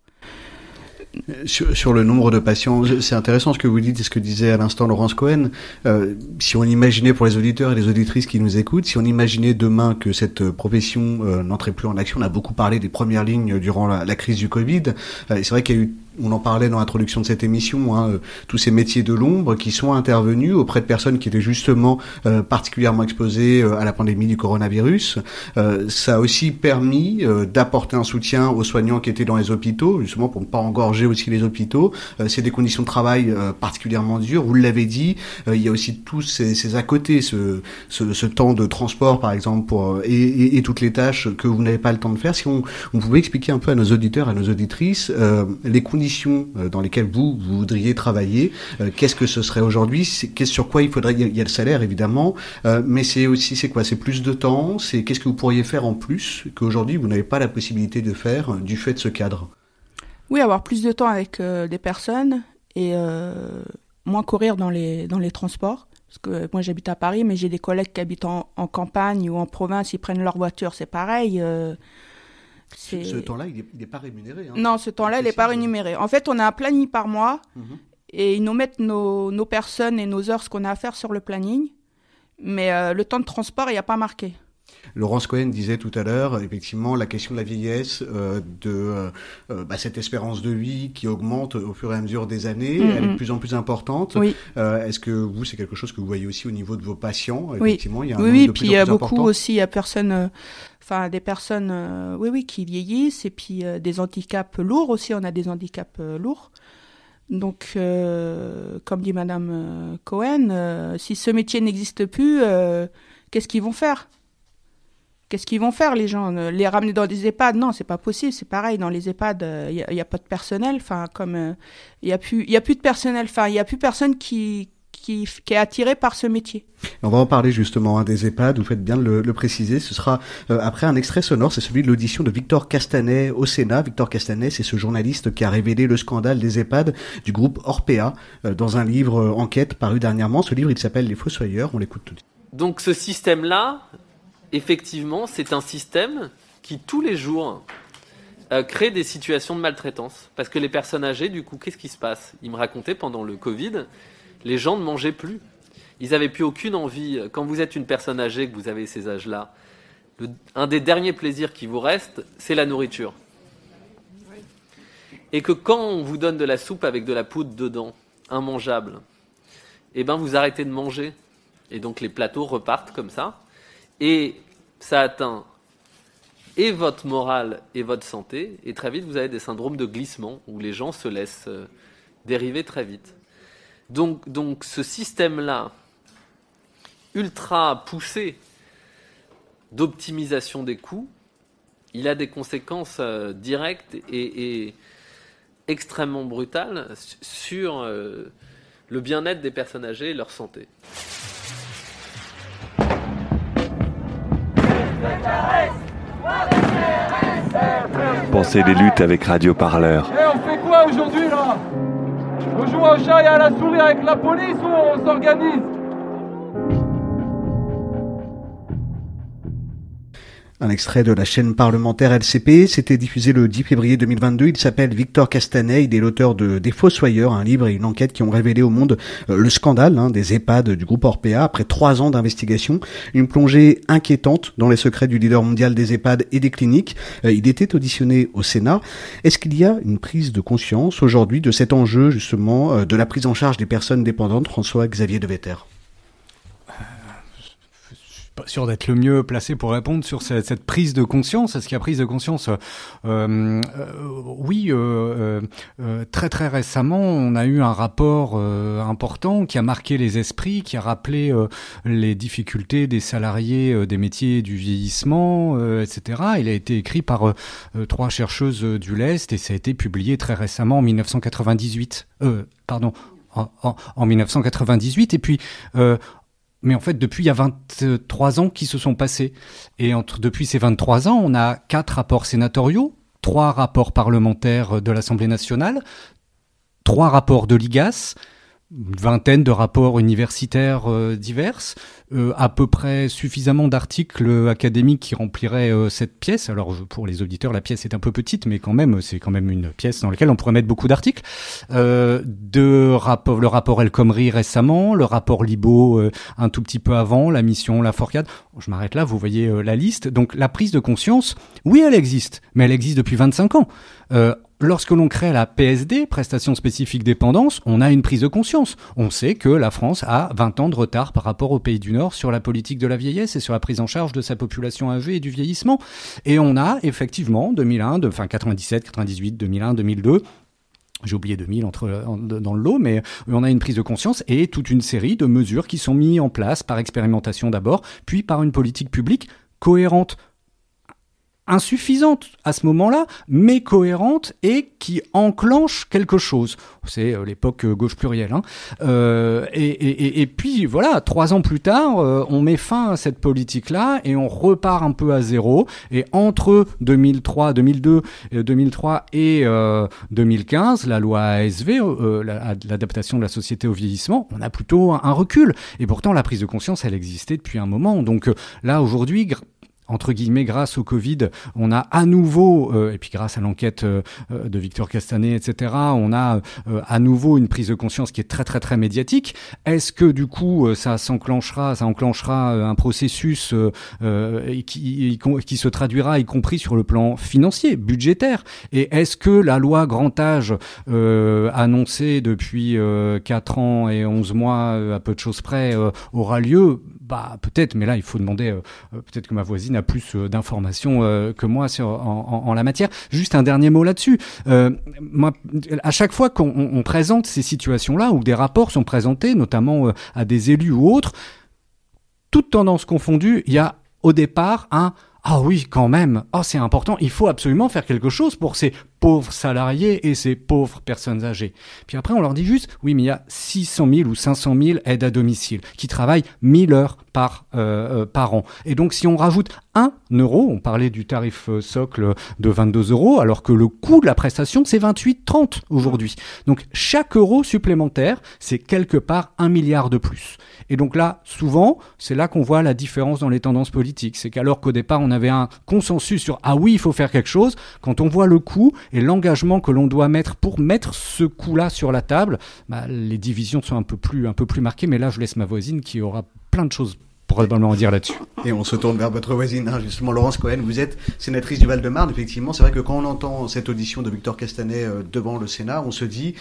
[SPEAKER 2] Sur, sur, le nombre de patients, c'est intéressant ce que vous dites et ce que disait à l'instant Laurence Cohen. Euh, si on imaginait pour les auditeurs et les auditrices qui nous écoutent, si on imaginait demain que cette profession euh, n'entrait plus en action, on a beaucoup parlé des premières lignes durant la, crise du Covid. Euh, c'est vrai qu'il y a eu on en parlait dans l'introduction de cette émission, hein, euh, tous ces métiers de l'ombre qui sont intervenus auprès de personnes qui étaient justement euh, particulièrement exposées euh, à la pandémie du coronavirus. ça a aussi permis d'apporter un soutien aux soignants qui étaient dans les hôpitaux, justement pour ne pas engorger aussi les hôpitaux. c'est des conditions de travail particulièrement dures. Vous l'avez dit, il y a aussi tous ces, ces à côté, ce, ce, ce, temps de transport par exemple, pour, et, et, et, toutes les tâches que vous n'avez pas le temps de faire. Si on, on pouvait expliquer un peu à nos auditeurs, à nos auditrices, les conditions euh, dans lesquelles vous, voudriez travailler, euh, qu'est-ce que ce serait aujourd'hui? Sur quoi il faudrait Il y a le salaire évidemment, euh, mais c'est aussi c'est quoi? C'est plus de temps? C'est qu'est-ce que vous pourriez faire en plus qu'aujourd'hui vous n'avez pas la possibilité de faire du fait de ce cadre?
[SPEAKER 11] Oui, avoir plus de temps avec des personnes et moins courir dans les dans les transports. Parce que moi j'habite à Paris, mais j'ai des collègues qui habitent en, campagne ou en province, ils prennent leur voiture, c'est pareil.
[SPEAKER 2] Ce, temps-là, il n'est pas rémunéré. Hein.
[SPEAKER 11] Non, ce temps-là, il n'est pas rémunéré. En fait, on a un planning par mois mhm. et ils nous mettent nos, nos, personnes et nos heures, ce qu'on a à faire sur le planning. Mais euh, le temps de transport, il n'y a pas marqué.
[SPEAKER 2] Laurence Cohen disait tout à l'heure, effectivement, la question de la vieillesse, euh, de euh, bah, cette espérance de vie qui augmente au fur et à mesure des années, elle est de plus en plus importante.
[SPEAKER 11] Oui.
[SPEAKER 2] Est-ce que vous, c'est quelque chose que vous voyez aussi au niveau de vos patients
[SPEAKER 11] Oui, effectivement, il y a un oui, puis il y a beaucoup aussi, il y a personne enfin des personnes, euh, oui, oui, qui vieillissent et puis euh, des handicaps lourds aussi. On a des handicaps euh, lourds. Donc, comme dit Madame Cohen, si ce métier n'existe plus, qu'est-ce qu'ils vont faire? Qu'est-ce qu'ils vont faire les gens? Les ramener dans des EHPAD? Non, c'est pas possible. C'est pareil dans les EHPAD, il n'y a, pas de personnel. Enfin, comme il y a plus, il y a plus de personnel. Enfin, il y a plus personne qui qui, est attiré par ce métier.
[SPEAKER 2] On va en parler justement hein, des EHPAD, vous faites bien de le, préciser. Ce sera euh, après un extrait sonore, c'est celui de l'audition de Victor Castanet au Sénat. Victor Castanet, c'est ce journaliste qui a révélé le scandale des EHPAD du groupe Orpea euh, dans un livre euh, enquête paru dernièrement. Ce livre, il s'appelle Les Fossoyeurs. On l'écoute tout de suite.
[SPEAKER 13] Donc ce système-là, effectivement, c'est un système qui tous les jours crée des situations de maltraitance. Parce que les personnes âgées, du coup, qu'est-ce qui se passe? Ils me racontaient pendant le Covid, les gens ne mangeaient plus. Ils n'avaient plus aucune envie. Quand vous êtes une personne âgée, que vous avez ces âges-là, un des derniers plaisirs qui vous reste, c'est la nourriture. Et que quand on vous donne de la soupe avec de la poudre dedans, immangeable, eh ben vous arrêtez de manger. Et donc les plateaux repartent comme ça. Et ça atteint et votre morale et votre santé. Et très vite, vous avez des syndromes de glissement où les gens se laissent euh, dériver très vite. Donc, donc ce système-là, ultra poussé d'optimisation des coûts, il a des conséquences euh, directes et, extrêmement brutales sur euh, le bien-être des personnes âgées et leur santé.
[SPEAKER 5] Pensez des luttes avec Radio Parleur.
[SPEAKER 3] On fait quoi aujourd'hui là? On joue au chat et à la souris avec la police ou on s'organise?
[SPEAKER 2] Un extrait de la chaîne parlementaire LCP, c'était diffusé le 10 février 2022. Il s'appelle Victor Castanet, il est l'auteur de Des Fossoyeurs, un livre et une enquête qui ont révélé au monde euh, le scandale hein, des EHPAD du groupe Orpea après trois ans d'investigation. Une plongée inquiétante dans les secrets du leader mondial des EHPAD et des cliniques. Euh, il était auditionné au Sénat. Est-ce qu'il y a une prise de conscience aujourd'hui de cet enjeu justement euh, de la prise en charge des personnes dépendantes, François-Xavier Devetter
[SPEAKER 10] pas sûr d'être le mieux placé pour répondre sur cette, cette prise de conscience. Est-ce qu'il y a prise de conscience euh, euh, Oui, euh, euh, très très récemment, on a eu un rapport euh, important qui a marqué les esprits, qui a rappelé euh, les difficultés des salariés des métiers du vieillissement, etc. Il a été écrit par trois chercheuses du Lest et ça a été publié très récemment en 1998. pardon, en, en, en, 1998. Et puis, euh, mais en fait, depuis, il y a 23 ans qui se sont passés. Et entre, depuis ces 23 ans, on a quatre rapports sénatoriaux, trois rapports parlementaires de l'Assemblée nationale, trois rapports de l'IGAS, une vingtaine de rapports universitaires euh, divers, euh, à peu près suffisamment d'articles académiques qui rempliraient euh, cette pièce. Alors pour les auditeurs, la pièce est un peu petite, mais quand même, c'est quand même une pièce dans laquelle on pourrait mettre beaucoup d'articles. Euh, de rapport, le rapport El Khomri récemment, le rapport Libo euh, un tout petit peu avant, la mission La Forcade. Je m'arrête là, vous voyez euh, la liste. Donc la prise de conscience, oui, elle existe, mais elle existe depuis 25 ans. Lorsque l'on crée la PSD, prestation spécifique dépendance, on a une prise de conscience. On sait que la France a 20 ans de retard par rapport aux pays du Nord sur la politique de la vieillesse et sur la prise en charge de sa population âgée et du vieillissement. Et on a effectivement 2001, de, enfin 97, 98, 2001, 2002 j'ai oublié 2000 entre, dans le lot, mais on a une prise de conscience et toute une série de mesures qui sont mises en place par expérimentation d'abord, puis par une politique publique cohérente insuffisante à ce moment-là, mais cohérente et qui enclenche quelque chose. C'est euh, l'époque euh, gauche plurielle. Hein. Euh, et, et, et, puis voilà, trois ans plus tard, euh, on met fin à cette politique-là et on repart un peu à zéro. Et entre 2003, 2002, 2003 et 2015, la loi ASV, l'adaptation de la société au vieillissement, on a plutôt un, recul. Et pourtant, la prise de conscience, elle existait depuis un moment. Donc là, aujourd'hui, entre guillemets, grâce au Covid, on a à nouveau, euh, et puis grâce à l'enquête euh, de Victor Castanet, etc., on a euh, à nouveau une prise de conscience qui est très très très médiatique. Est-ce que du coup ça s'enclenchera, ça enclenchera un processus qui, qui se traduira y compris sur le plan financier, budgétaire? Et est-ce que la loi grand âge annoncée depuis 4 ans et 11 mois à peu de choses près aura lieu? Bah peut-être, mais là il faut demander. Euh, peut-être que ma voisine a plus euh, d'informations euh, que moi sur, en, la matière. Juste un dernier mot là-dessus. à chaque fois qu'on on présente ces situations-là où des rapports sont présentés, notamment à des élus ou autres, toutes tendances confondues, il y a au départ un ah oui, quand même, oh c'est important, il faut absolument faire quelque chose pour ces pauvres salariés et ces pauvres personnes âgées. Puis après, on leur dit juste, oui, mais il y a 600 000 ou 500 000 aides à domicile qui travaillent 1000 heures par, euh, euh, par an. Et donc, si on rajoute 1 euro, on parlait du tarif euh, socle de 22 euros, alors que le coût de la prestation, c'est 28,30 aujourd'hui. Donc, chaque euro supplémentaire, c'est quelque part un milliard de plus. Et donc là, souvent, c'est là qu'on voit la différence dans les tendances politiques. C'est qu'alors qu'au départ, on avait un consensus sur ah oui, il faut faire quelque chose, quand on voit le coût et l'engagement que l'on doit mettre pour mettre ce coût-là sur la table, bah, les divisions sont un peu plus un peu plus marquées. Mais là, je laisse ma voisine qui aura plein de choses probablement en dire là-dessus.
[SPEAKER 2] Et on se tourne vers votre voisine, hein, justement, Laurence Cohen. Vous êtes sénatrice du Val-de-Marne. Effectivement, c'est vrai que quand on entend cette audition de Victor Castanet euh, devant le Sénat, on se dit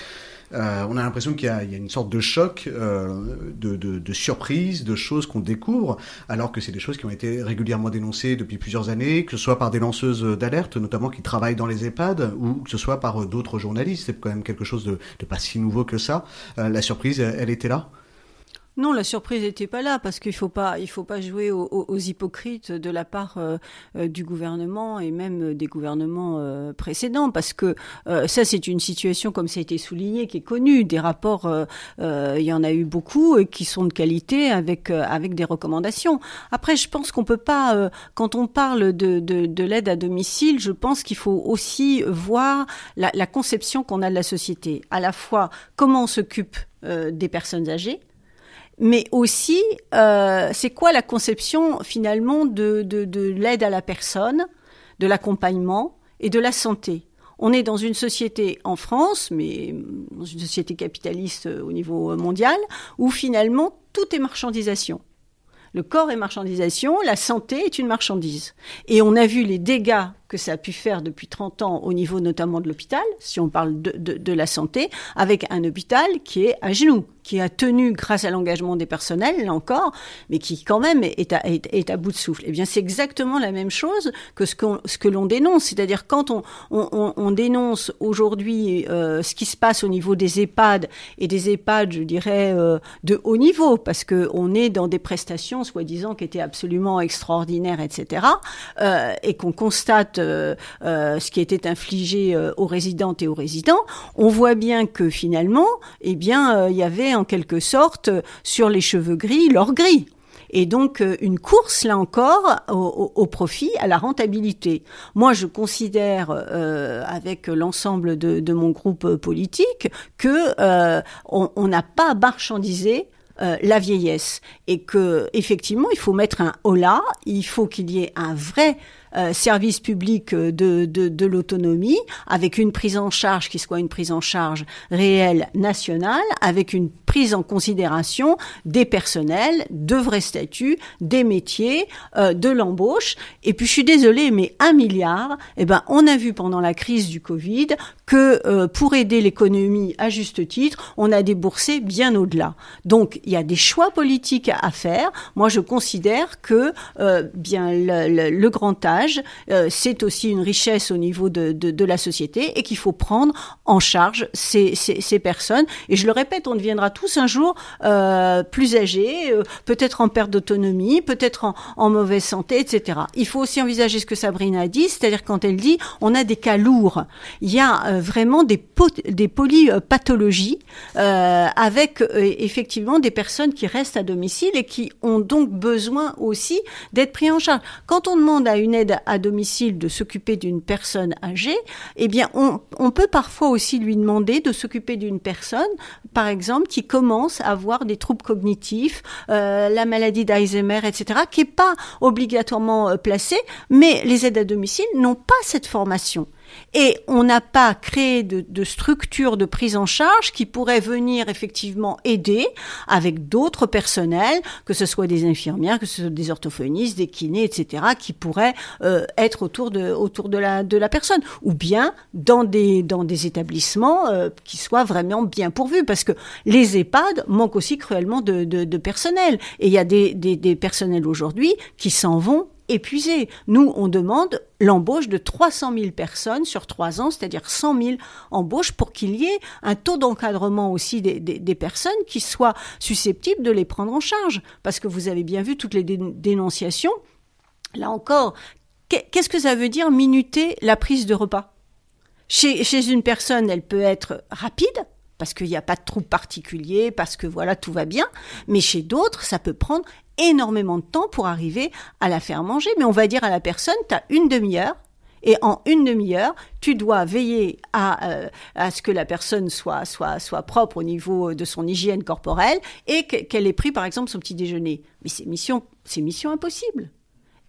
[SPEAKER 2] euh, on a l'impression qu'il y, a une sorte de choc, euh, de, surprise, de choses qu'on découvre, alors que c'est des choses qui ont été régulièrement dénoncées depuis plusieurs années, que ce soit par des lanceuses d'alerte, notamment qui travaillent dans les EHPAD, ou que ce soit par d'autres journalistes. C'est quand même quelque chose de, pas si nouveau que ça. Euh, la surprise, elle était là
[SPEAKER 12] non, la surprise n'était pas là parce qu'il faut faut pas jouer aux, hypocrites de la part euh, du gouvernement et même des gouvernements euh, précédents, parce que euh, ça c'est une situation comme ça a été souligné qui est connue. Des rapports, il y en a eu beaucoup et qui sont de qualité avec des recommandations. Après, je pense qu'on peut pas, quand on parle de, de, de l'aide à domicile, je pense qu'il faut aussi voir la conception qu'on a de la société, à la fois comment on s'occupe des personnes âgées mais aussi euh, c'est quoi la conception finalement de, de, de l'aide à la personne, de l'accompagnement et de la santé? On est dans une société en France, mais dans une société capitaliste au niveau mondial, où finalement tout est marchandisation. Le corps est marchandisation, la santé est une marchandise. Et on a vu les dégâts que ça a pu faire depuis 30 ans au niveau notamment de l'hôpital, si on parle de, de, la santé, avec un hôpital qui est à genoux, qui a tenu grâce à l'engagement des personnels, là encore, mais qui quand même est à, est, est à bout de souffle. Eh bien, c'est exactement la même chose que ce, qu'on, ce que l'on dénonce. C'est-à-dire quand on, on, on dénonce aujourd'hui euh, ce qui se passe au niveau des EHPAD, et des EHPAD, je dirais, euh, de haut niveau, parce qu'on est dans des prestations, soi-disant, qui étaient absolument extraordinaires, etc., euh, et qu'on constate euh, euh, ce qui était infligé euh, aux résidentes et aux résidents, on voit bien que finalement, eh bien, il y avait en quelque sorte sur les cheveux gris l'or gris. Et donc une course là encore au, profit, à la rentabilité. Moi, je considère avec l'ensemble de, mon groupe politique que on n'a pas marchandisé la vieillesse. Et que effectivement il faut mettre un holà, il faut qu'il y ait un vrai euh, service public de, de, de l'autonomie, avec une prise en charge qui soit une prise en charge réelle nationale, avec une prise en considération des personnels, de vrais statuts, des métiers, euh, de l'embauche. Et puis je suis désolée, mais un milliard, eh ben on a vu pendant la crise du Covid que euh, pour aider l'économie à juste titre, on a déboursé bien au-delà. Donc il y a des choix politiques à faire. Moi je considère que euh, bien le, le, le grand âge euh, c'est aussi une richesse au niveau de, de, la société et qu'il faut prendre en charge ces, ces, personnes. Et je le répète, on deviendra tous un jour euh, plus âgés, euh, peut-être en perte d'autonomie, peut-être en, mauvaise santé, etc. Il faut aussi envisager ce que Sabrina a dit, c'est-à-dire quand elle dit on a des cas lourds. Il y a vraiment des, des polypathologies avec effectivement des personnes qui restent à domicile et qui ont donc besoin aussi d'être pris en charge. Quand on demande à une aide à domicile de s'occuper d'une personne âgée, eh on, peut parfois aussi lui demander de s'occuper d'une personne, par exemple, qui commence à avoir des troubles cognitifs, euh, la maladie d'Alzheimer, etc., qui n'est pas obligatoirement euh, placée, mais les aides à domicile n'ont pas cette formation. Et on n'a pas créé de, de, structure de prise en charge qui pourrait venir effectivement aider avec d'autres personnels, que ce soit des infirmières, que ce soit des orthophonistes, des kinés, etc., qui pourraient euh, être autour de, autour de la, de la personne, ou bien dans des, dans des établissements euh, qui soient vraiment bien pourvus, parce que les EHPAD manquent aussi cruellement de, de, de personnel. Et il y a des, des, des personnels aujourd'hui qui s'en vont épuisés. Nous, on demande l'embauche de 300 000 personnes sur trois ans, c'est-à-dire 100 000 embauches pour qu'il y ait un taux d'encadrement aussi des, personnes qui soient susceptibles de les prendre en charge. Parce que vous avez bien vu toutes les dénonciations. Là encore, qu'est-ce que ça veut dire minuter la prise de repas? Chez, chez une personne, elle peut être rapide, parce qu'il n'y a pas de trouble particulier, parce que voilà, tout va bien. Mais chez d'autres, ça peut prendre énormément de temps pour arriver à la faire manger. Mais on va dire à la personne, tu as une demi-heure. Et en une demi-heure, tu dois veiller à, euh, à ce que la personne soit, soit, soit propre au niveau de son hygiène corporelle et qu'elle ait pris, par exemple, son petit déjeuner. Mais c'est mission, c'est mission impossible.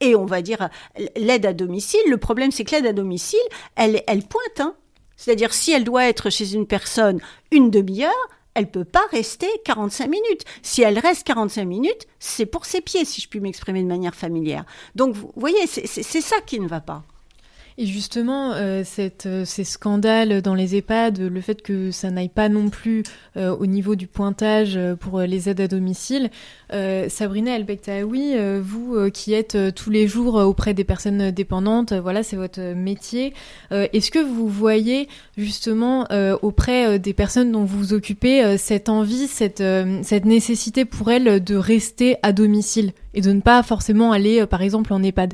[SPEAKER 12] Et on va dire l'aide à domicile. Le problème, c'est que l'aide à domicile, elle, elle pointe. Hein. C'est-à-dire, si elle doit être chez une personne une demi-heure, elle peut pas rester 45 minutes. Si elle reste 45 minutes, c'est pour ses pieds, si je puis m'exprimer de manière familière. Donc, vous voyez, c'est ça qui ne va pas.
[SPEAKER 9] Et justement, euh, euh, ces scandales dans les EHPAD, le fait que ça n'aille pas non plus euh, au niveau du pointage pour les aides à domicile, Sabrina El Bektaoui, euh, vous qui êtes tous les jours auprès des personnes dépendantes, voilà, c'est votre métier. Est-ce que vous voyez justement auprès des personnes dont vous vous occupez cette envie, cette, cette nécessité pour elles de rester à domicile et de ne pas forcément aller, par exemple, en EHPAD?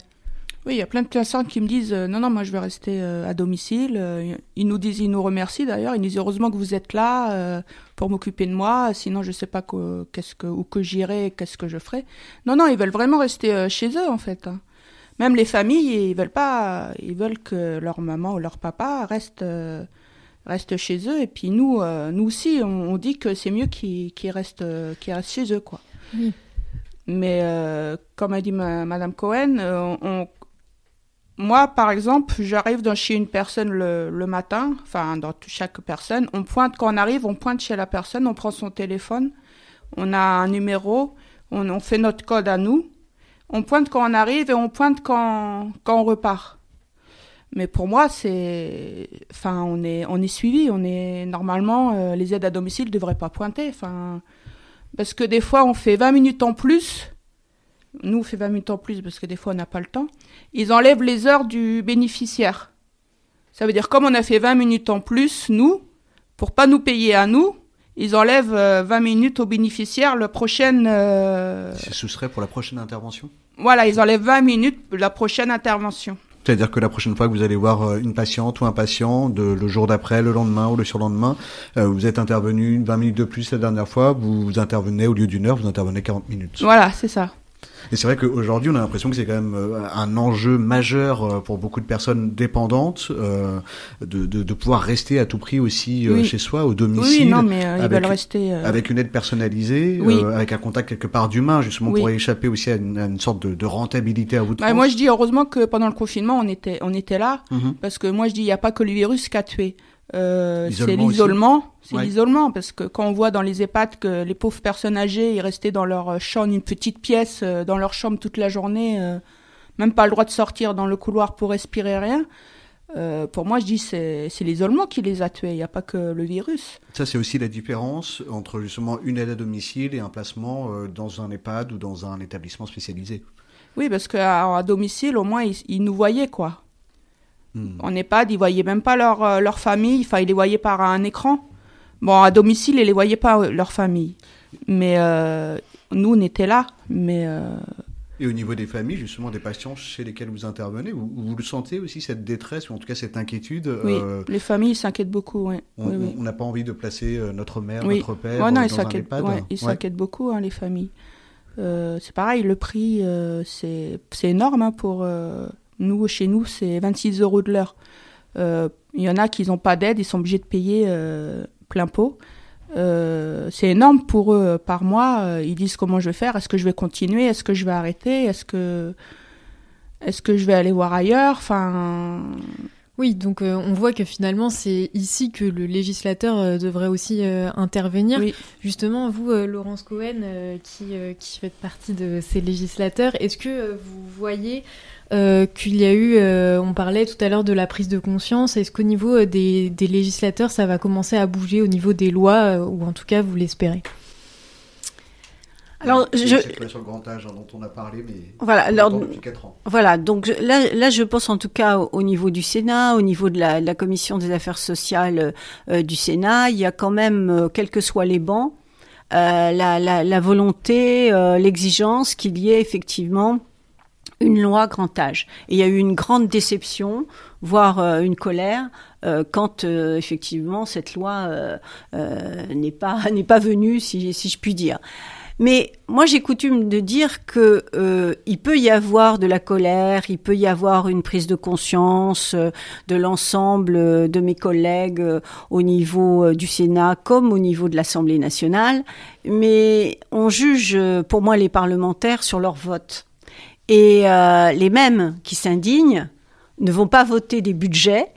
[SPEAKER 11] Oui, il y a plein de personnes qui me disent euh, non, non, moi je vais rester euh, à domicile. Euh, ils nous disent, ils nous remercient d'ailleurs. Ils nous disent heureusement que vous êtes là pour m'occuper de moi. Sinon, je sais pas qu'est-ce que où que j'irai, qu'est-ce que je ferai. Non, non, ils veulent vraiment rester chez eux en fait. Hein. Même les familles, ils veulent pas, ils veulent que leur maman ou leur papa reste restent chez eux. Et puis nous, nous aussi, on, on dit que c'est mieux qu'ils restent, qu'ils restent chez eux, quoi.
[SPEAKER 9] Oui.
[SPEAKER 11] Mais euh, comme a dit ma- Madame Cohen, on- moi, par exemple, j'arrive dans chez une personne le, le matin, enfin dans chaque personne, on pointe quand on arrive, on pointe chez la personne, on prend son téléphone, on a un numéro, on, on fait notre code à nous, on pointe quand on arrive et on pointe quand, quand on repart. Mais pour moi, c'est, enfin, on est, on est suivi, on est normalement, euh, les aides à domicile devraient pas pointer, enfin, parce que des fois on fait 20 minutes en plus. Nous, on fait 20 minutes en plus parce que des fois on n'a pas le temps. Ils enlèvent les heures du bénéficiaire. Ça veut dire comme on a fait 20 minutes en plus, nous, pour pas nous payer à nous, ils enlèvent euh, 20 minutes au bénéficiaire. Le prochaine, euh,
[SPEAKER 2] Ce serait pour la prochaine intervention?
[SPEAKER 11] Voilà, ils enlèvent 20 minutes la prochaine intervention.
[SPEAKER 2] C'est-à-dire que la prochaine fois que vous allez voir euh, une patiente ou un patient, de, le jour d'après, le lendemain ou le surlendemain, euh, vous êtes intervenu 20 minutes de plus la dernière fois, vous, vous intervenez au lieu d'une heure, vous intervenez 40 minutes.
[SPEAKER 11] Voilà, c'est ça.
[SPEAKER 2] Et c'est vrai qu'aujourd'hui, on a l'impression que c'est quand même euh, un enjeu majeur euh, pour beaucoup de personnes dépendantes euh, de, de, de pouvoir rester à tout prix aussi euh,
[SPEAKER 11] Oui.
[SPEAKER 2] chez soi, au domicile.
[SPEAKER 11] Oui, non, mais, euh, ils veulent rester, euh,
[SPEAKER 2] Avec une aide personnalisée,
[SPEAKER 11] Oui.
[SPEAKER 2] avec un contact quelque part d'humain, justement
[SPEAKER 11] Oui.
[SPEAKER 2] pour échapper aussi à une, à une sorte de, de rentabilité à de
[SPEAKER 11] Bah, moi, je dis heureusement que pendant le confinement, on était, on était là,
[SPEAKER 2] Mhm.
[SPEAKER 11] parce que moi, je dis, il n'y a pas que le virus qui a tué. Euh, c'est
[SPEAKER 2] L'isolement
[SPEAKER 11] c'est
[SPEAKER 2] Ouais.
[SPEAKER 11] l'isolement, parce que quand on voit dans les EHPAD que les pauvres personnes âgées, ils restaient dans leur euh, chambre, une petite pièce, euh, dans leur chambre toute la journée, euh, même pas le droit de sortir dans le couloir pour respirer rien. Pour moi, je dis c'est c'est l'isolement qui les a tués. Il n'y a pas que le virus.
[SPEAKER 2] Ça, c'est aussi la différence entre justement une aide à domicile et un placement dans un EHPAD ou dans un établissement spécialisé.
[SPEAKER 11] Oui, parce qu'à à domicile, au moins, ils, ils nous voyaient, quoi.
[SPEAKER 2] Hmm.
[SPEAKER 11] En EHPAD, ils voyaient même pas leur, euh, leur famille, enfin, ils les voyaient par un écran. Bon, à domicile, ils les voyaient pas, euh, leur famille. Mais euh, nous, on était là. Mais euh,
[SPEAKER 2] Et au niveau des familles, justement, des patients chez lesquels vous intervenez, vous, vous le sentez aussi cette détresse ou en tout cas cette inquiétude
[SPEAKER 11] oui,
[SPEAKER 2] euh,
[SPEAKER 11] les familles s'inquiètent beaucoup, ouais.
[SPEAKER 2] On
[SPEAKER 11] oui, oui.
[SPEAKER 2] on n'a pas envie de placer notre mère,
[SPEAKER 11] Oui.
[SPEAKER 2] notre père
[SPEAKER 11] Ouais, non,
[SPEAKER 2] euh,
[SPEAKER 11] ils
[SPEAKER 2] dans un
[SPEAKER 11] s'inquiètent
[SPEAKER 2] EHPAD.
[SPEAKER 11] ouais, ils s'inquiètent beaucoup, hein, les familles. C'est pareil, le prix, c'est c'est énorme hein, pour nous. Chez nous, c'est 26 euros de l'heure. Euh, Il y en a qui n'ont pas d'aide, ils sont obligés de payer euh, plein pot. Euh, c'est énorme pour eux par mois. Ils disent comment je vais faire. Est-ce que je vais continuer? Est-ce que je vais arrêter? Est-ce que est-ce que je vais aller voir ailleurs? Enfin,
[SPEAKER 9] Oui, donc euh, on voit que finalement c'est ici que le législateur euh, devrait aussi intervenir. Justement, vous, Laurence Cohen, qui, qui faites partie de ces législateurs, est-ce que vous voyez euh, qu'il y a eu, euh, on parlait tout à l'heure de la prise de conscience, est-ce qu'au niveau euh, des, des législateurs, ça va commencer à bouger au niveau des lois, euh, ou en tout cas vous l'espérez?
[SPEAKER 12] Alors,
[SPEAKER 2] C'est
[SPEAKER 12] je-
[SPEAKER 2] sur le grand âge hein, dont on a parlé, mais
[SPEAKER 12] Voilà, alors,
[SPEAKER 2] entend depuis 4 ans.
[SPEAKER 12] voilà, donc je- là, là, je pense en tout cas au, au niveau du Sénat, au niveau de la, de la commission des affaires sociales euh, du Sénat, il y a quand même, euh, quels que soient les bancs, euh, la, la, la volonté, euh, l'exigence qu'il y ait effectivement une loi grand âge. Il y a eu une grande déception, voire euh, une colère, euh, quand euh, effectivement cette loi euh, euh, n'est pas n'est pas venue, si, si je puis dire. Mais moi, j'ai coutume de dire que euh, il peut y avoir de la colère, il peut y avoir une prise de conscience de l'ensemble de mes collègues au niveau du Sénat comme au niveau de l'Assemblée nationale, mais on juge, pour moi, les parlementaires sur leur vote. Et euh, les mêmes qui s'indignent ne vont pas voter des budgets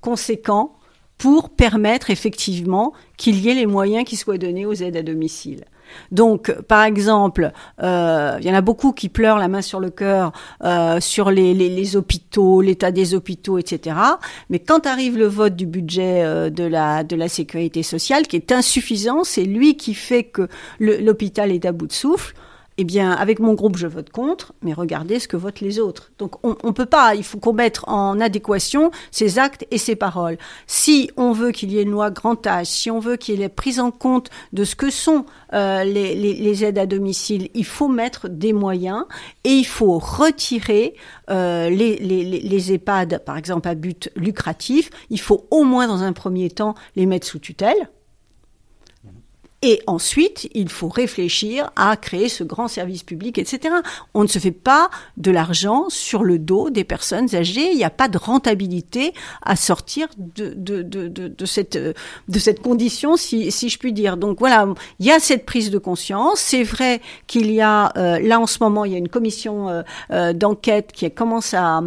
[SPEAKER 12] conséquents pour permettre effectivement qu'il y ait les moyens qui soient donnés aux aides à domicile. Donc, par exemple, euh, il y en a beaucoup qui pleurent la main sur le cœur euh, sur les, hôpitaux, l'état des hôpitaux, etc. Mais quand arrive le vote du budget de la de la sécurité sociale, qui est insuffisant, c'est lui qui fait que l'hôpital est à bout de souffle. Eh bien, avec mon groupe, je vote contre, mais regardez ce que votent les autres. Donc, on ne peut pas, il faut qu'on mette en adéquation ses actes et ses paroles. Si on veut qu'il y ait une loi grand âge, si on veut qu'il y ait prise en compte de ce que sont euh, les, aides à domicile, il faut mettre des moyens et il faut retirer euh, les- les EHPAD, par exemple, à but lucratif. Il faut au moins, dans un premier temps, les mettre sous tutelle Et ensuite, il faut réfléchir à créer ce grand service public, etc. On ne se fait pas de l'argent sur le dos des personnes âgées. Il n'y a pas de rentabilité à sortir de, de, de, de, de cette, de cette condition, si, si je puis dire. Donc voilà, il y a cette prise de conscience. C'est vrai qu'il y a, euh, là en ce moment, il y a une commission euh, euh, d'enquête qui commence à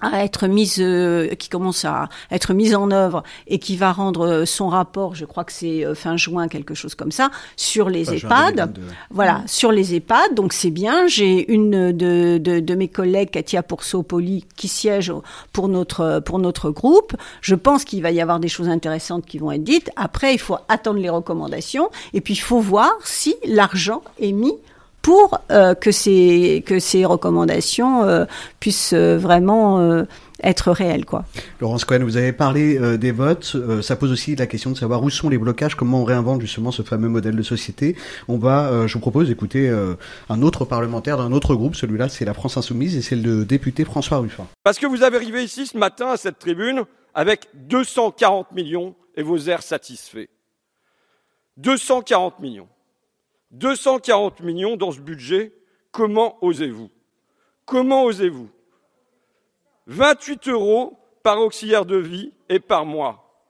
[SPEAKER 12] à être mise, euh, qui commence à être mise en œuvre et qui va rendre euh, son rapport, je crois que c'est euh, fin juin, quelque chose comme ça, sur les EHPAD. Voilà, sur les EHPAD. Donc c'est bien. J'ai une de, de, de, mes collègues, Katia Poursopoli, qui siège pour notre pour notre groupe. Je pense qu'il va y avoir des choses intéressantes qui vont être dites. Après, il faut attendre les recommandations et puis il faut voir si l'argent est mis pour euh, que, ces, que ces recommandations euh, puissent euh, vraiment euh, être réelles. Quoi.
[SPEAKER 2] Laurence Cohen, vous avez parlé euh, des votes. ça pose aussi la question de savoir où sont les blocages, comment on réinvente justement ce fameux modèle de société. On va, je vous propose d'écouter un autre parlementaire d'un autre groupe. Celui-là, c'est la France Insoumise et c'est le député François Ruffin.
[SPEAKER 14] Parce que vous avez arrivé ici ce matin à cette tribune avec 240 millions et vos airs satisfaits. 240 millions. 240 millions dans ce budget, comment osez-vous? Comment osez-vous? 28 euros par auxiliaire de vie et par mois.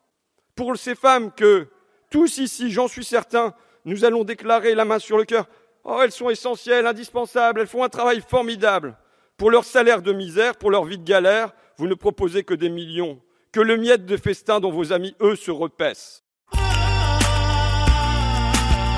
[SPEAKER 14] Pour ces femmes que tous ici, j'en suis certain, nous allons déclarer la main sur le cœur, oh, elles sont essentielles, indispensables, elles font un travail formidable. Pour leur salaire de misère, pour leur vie de galère, vous ne proposez que des millions, que le miette de festin dont vos amis, eux, se repaissent.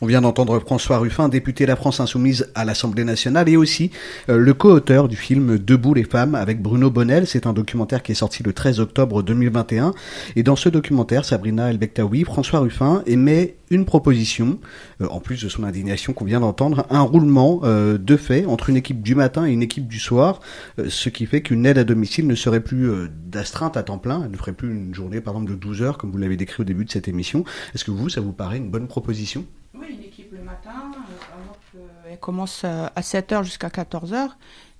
[SPEAKER 2] On vient d'entendre François Ruffin, député La France Insoumise à l'Assemblée nationale, et aussi euh, le co-auteur du film Debout les femmes avec Bruno Bonnel. C'est un documentaire qui est sorti le 13 octobre 2021. Et dans ce documentaire, Sabrina El Bektaoui, François Ruffin émet une proposition, euh, en plus de son indignation qu'on vient d'entendre, un roulement euh, de fait entre une équipe du matin et une équipe du soir, ce qui fait qu'une aide à domicile ne serait plus d'astreinte à temps plein, elle ne ferait plus une journée par exemple de 12 heures comme vous l'avez décrit au début de cette émission. Est-ce que vous, ça vous paraît une bonne proposition?
[SPEAKER 11] Oui, une équipe le matin, elle commence à 7h jusqu'à 14h,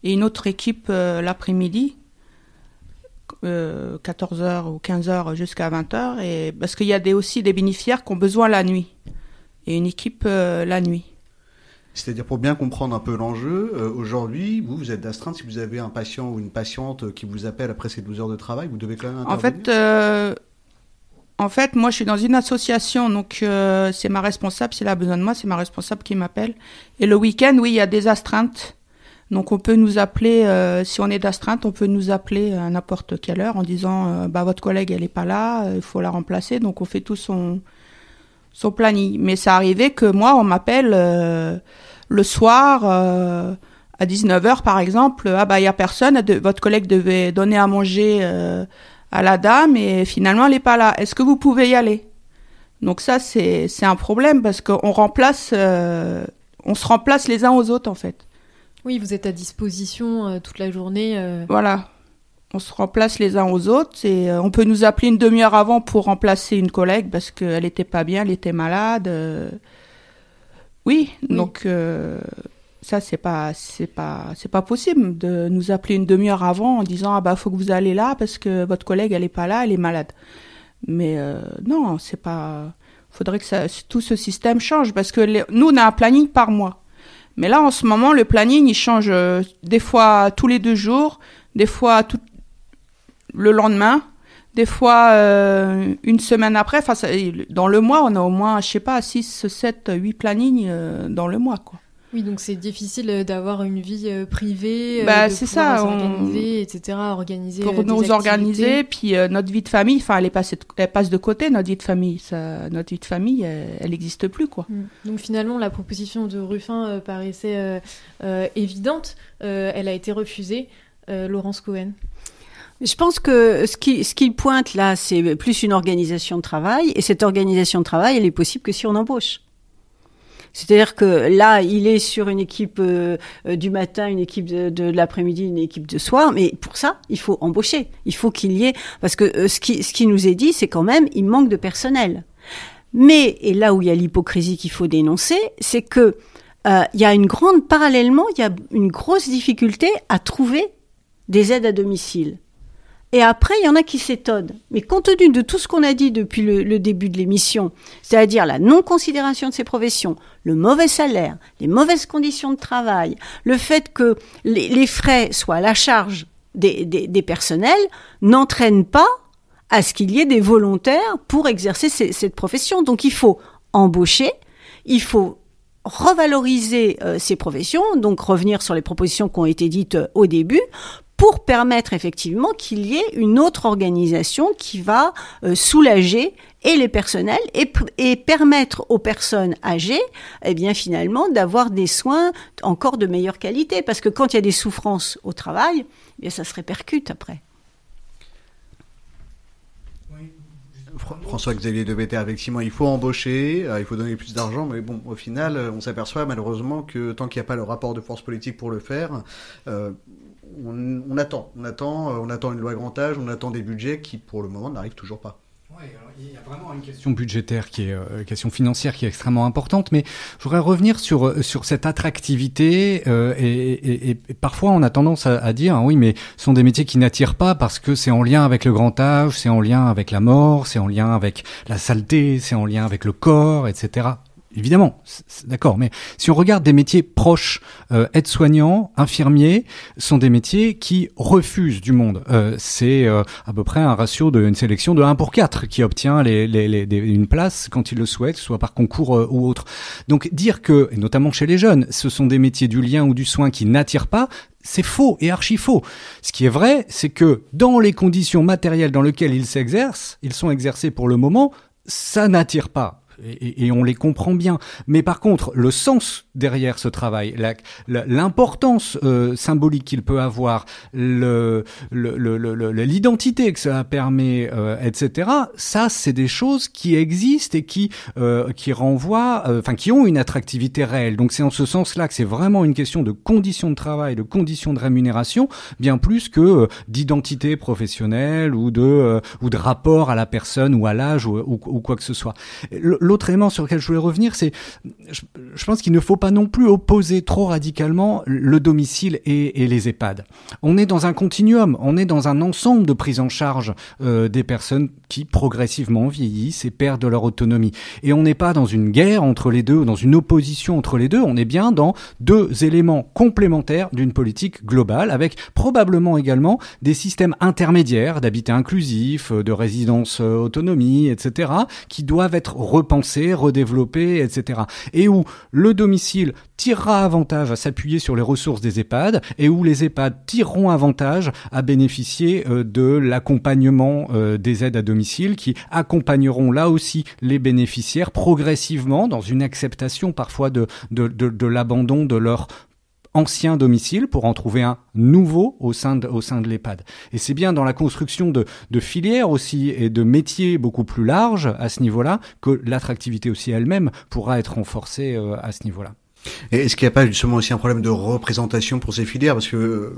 [SPEAKER 11] et une autre équipe l'après-midi, 14h ou 15h jusqu'à 20h, et parce qu'il y a des, aussi des bénéficiaires qui ont besoin la nuit, et une équipe euh, la nuit.
[SPEAKER 2] C'est-à-dire pour bien comprendre un peu l'enjeu, euh, aujourd'hui, vous, vous êtes d'astreinte, si vous avez un patient ou une patiente qui vous appelle après ces 12 heures de travail, vous devez quand même intervenir
[SPEAKER 11] En fait, euh, en fait moi je suis dans une association, donc euh, c'est ma responsable, s'il a besoin de moi, c'est ma responsable qui m'appelle. Et le week-end, oui, il y a des astreintes. Donc on peut nous appeler, euh, si on est d'astreinte, on peut nous appeler à n'importe quelle heure en disant euh, bah votre collègue elle est pas là, il faut la remplacer. Donc on fait tout son son planning. Mais ça arrivait que moi on m'appelle euh, le soir euh, à 19h par exemple, ah bah il y a personne, votre collègue devait donner à manger euh, à la dame et finalement elle est pas là. Est-ce que vous pouvez y aller? Donc ça c'est c'est un problème parce qu'on remplace euh, on se remplace les uns aux autres en fait.
[SPEAKER 9] Oui, vous êtes à disposition euh, toute la journée. euh.
[SPEAKER 11] Voilà. On se remplace les uns aux autres et on peut nous appeler une demi-heure avant pour remplacer une collègue parce qu'elle était pas bien, elle était malade. Oui, donc ça c'est pas c'est pas c'est pas possible de nous appeler une demi-heure avant en disant ah bah faut que vous allez là parce que votre collègue elle est pas là, elle est malade. Mais euh, non, c'est pas faudrait que ça, tout ce système change parce que les- nous on a un planning par mois. Mais là, en ce moment, le planning, il change euh, des fois tous les deux jours, des fois tout le lendemain, des fois euh, une semaine après. Enfin, dans le mois, on a au moins, je sais pas, 6, 7, 8 plannings euh, dans le mois, quoi.
[SPEAKER 9] Oui, donc c'est difficile euh, d'avoir une vie euh, privée, euh,
[SPEAKER 11] Bah,
[SPEAKER 9] de
[SPEAKER 11] c'est ça, on-
[SPEAKER 9] s'organiser, etc., organiser
[SPEAKER 11] Pour
[SPEAKER 9] des
[SPEAKER 11] nous
[SPEAKER 9] activités.
[SPEAKER 11] organiser, puis euh, notre vie de famille, enfin, elle, elle passe de côté, notre vie de famille. Ça, notre vie de famille, elle- n'existe plus, quoi.
[SPEAKER 9] Mm. Donc finalement, la proposition de Ruffin euh, paraissait euh, euh, évidente. Euh, elle a été refusée. Euh, Laurence Cohen.
[SPEAKER 12] Je pense que ce qui ce qu'il pointe là, c'est plus une organisation de travail, et cette organisation de travail, elle est possible que si on embauche. C'est-à-dire que là, il est sur une équipe euh, euh, du matin, une équipe de, l'après-midi, une équipe de soir, mais pour ça, il faut embaucher. Il faut qu'il y ait, parce que euh, ce qui ce qui nous est dit, c'est quand même, il manque de personnel. Mais et là où il y a l'hypocrisie qu'il faut dénoncer, c'est que il y a une grande, parallèlement, il y a une grosse difficulté à trouver des aides à domicile. Et après, il y en a qui s'étonnent. Mais compte tenu de tout ce qu'on a dit depuis le, début de l'émission, c'est-à-dire la non-considération de ces professions, le mauvais salaire, les mauvaises conditions de travail, le fait que les, frais soient à la charge des, personnels, n'entraînent pas à ce qu'il y ait des volontaires pour exercer cette profession. Donc il faut embaucher, il faut revaloriser euh, ces professions, donc revenir sur les propositions qui ont été dites euh, au début, pour permettre effectivement qu'il y ait une autre organisation qui va euh, soulager et les personnels et, et, permettre aux personnes âgées, eh bien finalement, d'avoir des soins encore de meilleure qualité, parce que quand il y a des souffrances au travail, eh bien ça se répercute après.
[SPEAKER 2] François-Xavier Debeter, effectivement, il faut embaucher, euh, il faut donner plus d'argent, mais bon, au final, euh, on s'aperçoit malheureusement que tant qu'il n'y a pas le rapport de force politique pour le faire, euh, on, attend, on attend, on attend une loi grand âge, on attend des budgets qui, pour le moment, n'arrivent toujours pas.
[SPEAKER 10] Il y a vraiment une question budgétaire qui est euh, une question financière qui est extrêmement importante, mais je voudrais revenir sur euh, sur cette attractivité euh, et, et, parfois on a tendance à, dire oui mais ce sont des métiers qui n'attirent pas parce que c'est en lien avec le grand âge, c'est en lien avec la mort, c'est en lien avec la saleté, c'est en lien avec le corps, etc évidemment, d'accord, mais si on regarde des métiers proches, euh, aides-soignants, infirmiers, sont des métiers qui refusent du monde. Euh, c'est euh, à peu près un ratio d'une sélection de 1 pour 4 qui obtient les, les, les, une place quand il le souhaite, soit par concours euh, ou autre. Donc dire que, et notamment chez les jeunes, ce sont des métiers du lien ou du soin qui n'attirent pas, c'est faux et archi faux. Ce qui est vrai, c'est que dans les conditions matérielles dans lesquelles ils s'exercent, ils sont exercés pour le moment, ça n'attire pas et, on les comprend bien. Mais par contre, le sens derrière ce travail, l'importance euh, symbolique qu'il peut avoir, l'identité que ça permet, euh, etc. Ça, c'est des choses qui existent et qui euh, qui renvoient, enfin qui ont une attractivité réelle. Donc c'est en ce sens-là que c'est vraiment une question de conditions de travail, de conditions de rémunération, bien plus que d'identité professionnelle ou de ou de rapport à la personne ou à l'âge ou, ou, quoi que ce soit. L'autre élément sur lequel je voulais revenir, c'est, je, pense qu'il ne faut pas non plus opposer trop radicalement le domicile et, les EHPAD. On est dans un continuum, on est dans un ensemble de prise en charge euh, des personnes qui progressivement vieillissent et perdent leur autonomie. Et on n'est pas dans une guerre entre les deux, dans une opposition entre les deux, on est bien dans deux éléments complémentaires d'une politique globale, avec probablement également des systèmes intermédiaires d'habitat inclusif, de résidence euh, autonomie, etc., qui doivent être repensés redévelopper, etc. Et où le domicile tirera avantage à s'appuyer sur les ressources des EHPAD et où les EHPAD tireront avantage à bénéficier euh, de l'accompagnement euh, des aides à domicile qui accompagneront là aussi les bénéficiaires progressivement dans une acceptation parfois de, de, de l'abandon de leur ancien domicile pour en trouver un nouveau au sein de, au sein de l'EHPAD. Et c'est bien dans la construction de, de filières aussi et de métiers beaucoup plus larges à ce niveau-là que l'attractivité aussi elle-même pourra être renforcée euh, à ce niveau-là.
[SPEAKER 2] Est-ce qu'il n'y a pas justement aussi un problème de représentation pour ces filières Parce que euh,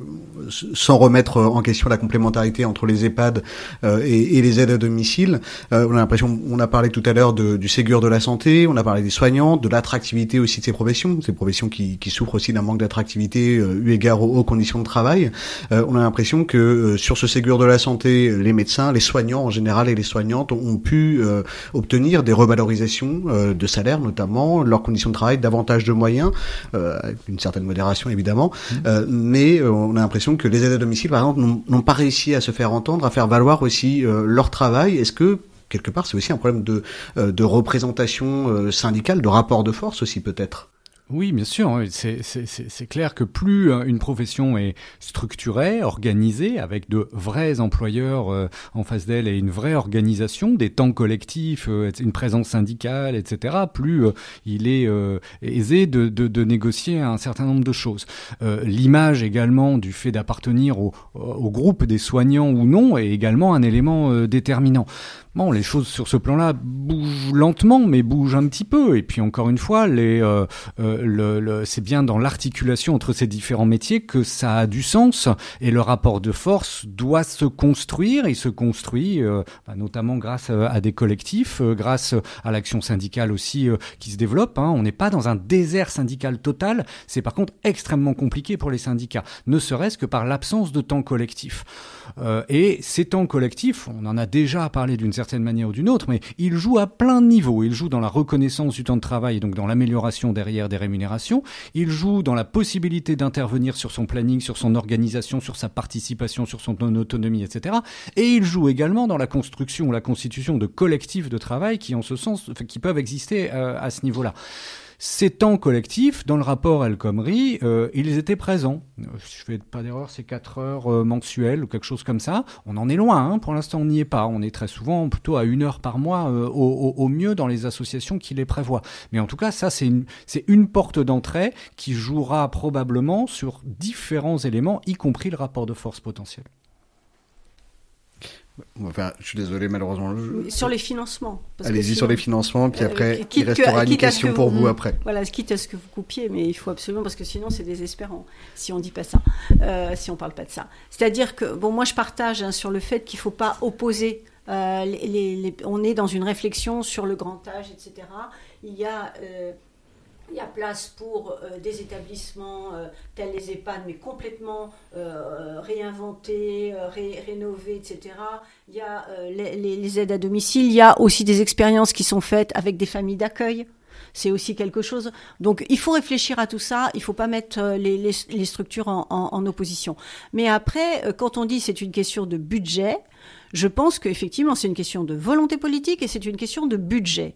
[SPEAKER 2] sans remettre en question la complémentarité entre les EHPAD euh, et, les aides à domicile, euh, on a l'impression, on a parlé tout à l'heure du Ségur de la santé, on a parlé des soignants, de l'attractivité aussi de ces professions, ces professions qui, souffrent aussi d'un manque d'attractivité eu égard aux, conditions de travail. on a l'impression que sur ce Ségur de la santé, les médecins, les soignants en général et les soignantes ont pu obtenir des revalorisations de salaire notamment, leurs conditions de travail, davantage de moyens euh, avec une certaine modération évidemment, euh, mais euh, on a l'impression que les aides à domicile, par exemple, n'ont pas réussi à se faire entendre, à faire valoir aussi leur travail. Est-ce que quelque part, c'est aussi un problème de représentation syndicale, de rapport de force aussi peut-être?
[SPEAKER 10] Oui, bien sûr. C'est clair que plus euh, une profession est structurée, organisée, avec de vrais employeurs euh, en face d'elle et une vraie organisation, des temps collectifs, euh, une présence syndicale, etc., plus il est aisé de, de, de, négocier un certain nombre de choses. L'image également du fait d'appartenir au, au, groupe des soignants ou non est également un élément déterminant. Bon, les choses sur ce plan-là bougent lentement, mais bougent un petit peu. Et puis encore une fois, les c'est bien dans l'articulation entre ces différents métiers que ça a du sens et le rapport de force doit se construire. Il se construit euh, bah, notamment grâce euh, à des collectifs, euh, grâce à l'action syndicale aussi qui se développe. Hein. On n'est pas dans un désert syndical total. C'est par contre extrêmement compliqué pour les syndicats, ne serait-ce que par l'absence de temps collectif. et ces temps collectifs, on en a déjà parlé d'une certaine manière ou d'une autre, mais ils jouent à plein de niveaux. Ils jouent dans la reconnaissance du temps de travail et donc dans l'amélioration derrière des Ils jouent dans la possibilité d'intervenir sur son planning, sur son organisation, sur sa participation, sur son autonomie, etc. Et ils jouent également dans la construction ou la constitution de collectifs de travail qui, en ce sens, qui peuvent exister euh, à ce niveau-là. Ces temps collectifs, dans le rapport El Khomri, euh, ils étaient présents. Euh, je fais pas d'erreur, c'est 4 heures euh, mensuelles ou quelque chose comme ça. On en est loin, hein. pour l'instant on n'y est pas. On est très souvent plutôt à une heure par mois au, mieux dans les associations qui les prévoient. Mais en tout cas, ça c'est une, une porte d'entrée qui jouera probablement sur différents éléments, y compris le rapport de force potentiel.
[SPEAKER 2] Enfin, je suis désolé, malheureusement.
[SPEAKER 12] Sur les financements.
[SPEAKER 2] Allez-y sur les financements, puis euh, après, il restera une question pour vous, après.
[SPEAKER 12] Voilà, quitte à ce que vous coupiez, mais il faut absolument, parce que sinon c'est désespérant si on dit pas ça, euh, si on parle pas de ça. C'est-à-dire que, bon, moi je partage hein, sur le fait qu'il faut pas opposer. Euh, les, on est dans une réflexion sur le grand âge, etc. Il y a il y a place pour euh, des établissements euh, tels les EHPAD, mais complètement euh, réinventés, rénovés, etc. Il y a les, aides à domicile. Il y a aussi des expériences qui sont faites avec des familles d'accueil. C'est aussi quelque chose. Donc, il faut réfléchir à tout ça. Il ne faut pas mettre les, structures en, opposition. Mais après, quand on dit c'est une question de budget, je pense qu'effectivement, c'est une question de volonté politique et c'est une question de budget.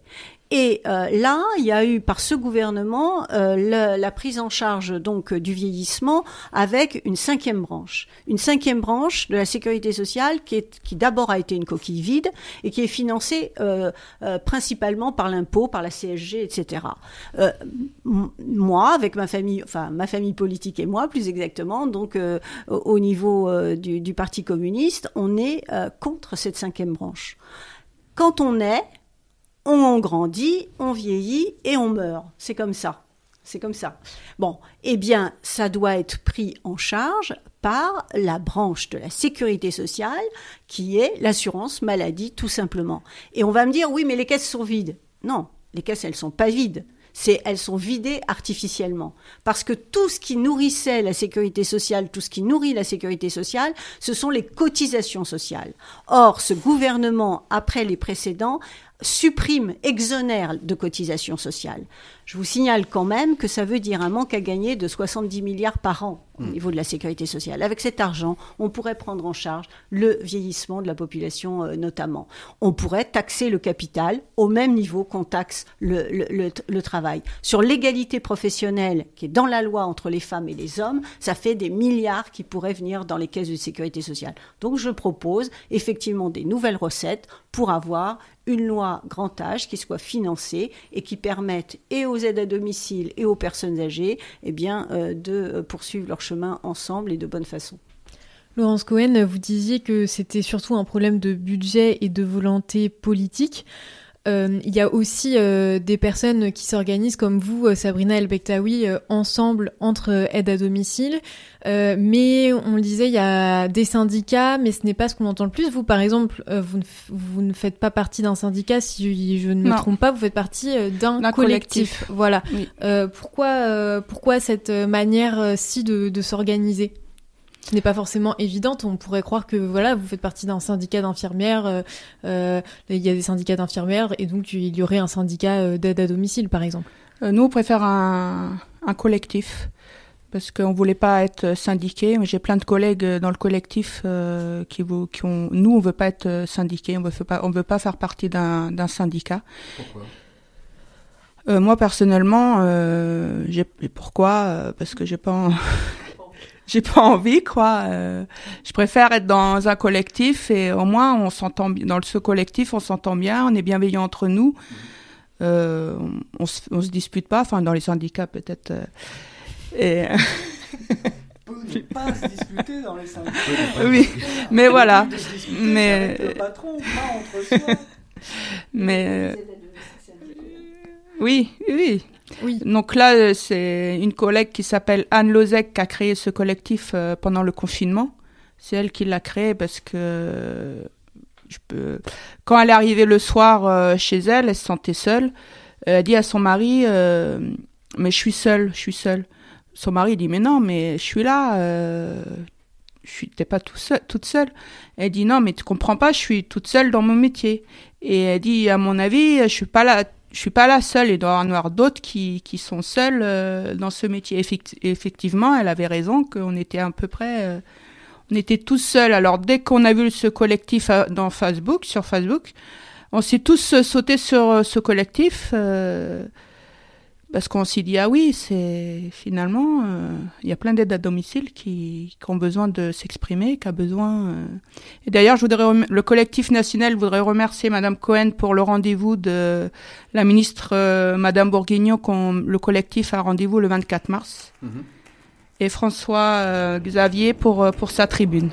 [SPEAKER 12] Et euh, là, il y a eu par ce gouvernement euh, la, prise en charge donc du vieillissement avec une cinquième branche, une cinquième branche de la sécurité sociale qui qui d'abord a été une coquille vide et qui est financée euh, principalement par l'impôt, par la CSG, etc. moi, avec ma famille, enfin ma famille politique et moi, plus exactement, donc au niveau du, du, Parti communiste, on est contre cette cinquième branche. Quand on est on grandit, on vieillit et on meurt. C'est comme ça. C'est comme ça. Bon, eh bien, ça doit être pris en charge par la branche de la sécurité sociale qui est l'assurance maladie, tout simplement. Et on va me dire, oui, mais les caisses sont vides. Non, les caisses, elles sont pas vides c'est elles sont vidées artificiellement. Parce que tout ce qui nourrissait la sécurité sociale, tout ce qui nourrit la sécurité sociale, ce sont les cotisations sociales. Or, ce gouvernement, après les précédents, supprime, exonère de cotisations sociales. Je vous signale quand même que ça veut dire un manque à gagner de 70 milliards par an au hmm. niveau de la sécurité sociale. Avec cet argent, on pourrait prendre en charge le vieillissement de la population euh, notamment. On pourrait taxer le capital au même niveau qu'on taxe le, le, travail. Sur l'égalité professionnelle qui est dans la loi entre les femmes et les hommes, ça fait des milliards qui pourraient venir dans les caisses de sécurité sociale. Donc je propose effectivement des nouvelles recettes pour avoir une loi grand âge qui soit financée et qui permette et aux aides à domicile et aux personnes âgées eh bien, euh, de euh, poursuivre leur chemin ensemble et de bonne façon.
[SPEAKER 9] Laurence Cohen, vous disiez que c'était surtout un problème de budget et de volonté politique. Euh, il y a aussi euh, des personnes qui s'organisent comme vous, euh, Sabrina El Bektaoui, ensemble entre aide à domicile. mais on le disait, il y a des syndicats, mais ce n'est pas ce qu'on entend le plus. Vous, par exemple, vous ne, vous, ne, faites pas partie d'un syndicat, si je ne me trompe pas, vous faites partie d'un collectif. Voilà. pourquoi, pourquoi cette manière-ci de, de s'organiser? Ce n'est pas forcément évidente. On pourrait croire que voilà, vous faites partie d'un syndicat d'infirmières. Euh, euh, il y a des syndicats d'infirmières et donc il y aurait un syndicat euh, d'aide à domicile, par exemple.
[SPEAKER 11] nous, on préfère un, collectif parce qu'on voulait pas être syndiqué. J'ai plein de collègues dans le collectif qui, qui ont. Nous, on veut pas être syndiqué. On veut pas. On veut pas faire partie d'un syndicat. Pourquoi? Moi personnellement, euh, pourquoi? Parce que j'ai pas j'ai pas envie quoi. Euh, je préfère être dans un collectif et au moins on s'entend dans ce collectif, on s'entend bien, on est bienveillant entre nous. Euh, on, se, on se dispute pas, enfin dans les syndicats peut-être. Euh, et
[SPEAKER 15] pas se disputer dans les syndicats.
[SPEAKER 11] Oui, mais voilà.
[SPEAKER 15] Mais avec le patron, pas entre soi.
[SPEAKER 11] Mais oui, oui. Donc là, euh, c'est une collègue qui s'appelle Anne Lozec qui a créé ce collectif euh, pendant le confinement. C'est elle qui l'a créé parce que peux... quand elle est arrivée le soir euh, chez elle, elle se sentait seule. Elle dit à son mari, euh, mais je suis seule, je suis seule. Son mari dit, mais non, mais je suis là, euh, je suis, t'es pas toute seule. Elle dit, non, mais tu comprends pas, je suis toute seule dans mon métier. Et elle dit, à mon avis, je suis pas là, je suis pas la seule, il doit y en avoir d'autres qui, qui sont seuls euh, dans ce métier. Effect- effectivement, elle avait raison qu'on était à peu près, euh, on était tous seuls. Alors dès qu'on a vu ce collectif euh, dans Facebook, sur Facebook, on s'est tous sautés sur euh, ce collectif euh, parce qu'on s'est dit ah oui, c'est finalement euh, il y a plein d'aides à domicile qui, qui ont besoin de s'exprimer, qui a besoin. euh. Et d'ailleurs, je voudrais rem- le collectif national voudrait remercier Madame Cohen pour le rendez-vous de la ministre euh, Madame Bourguignon. qu'on- le collectif a rendez-vous le 24 mars. Et François Xavier pour pour sa tribune.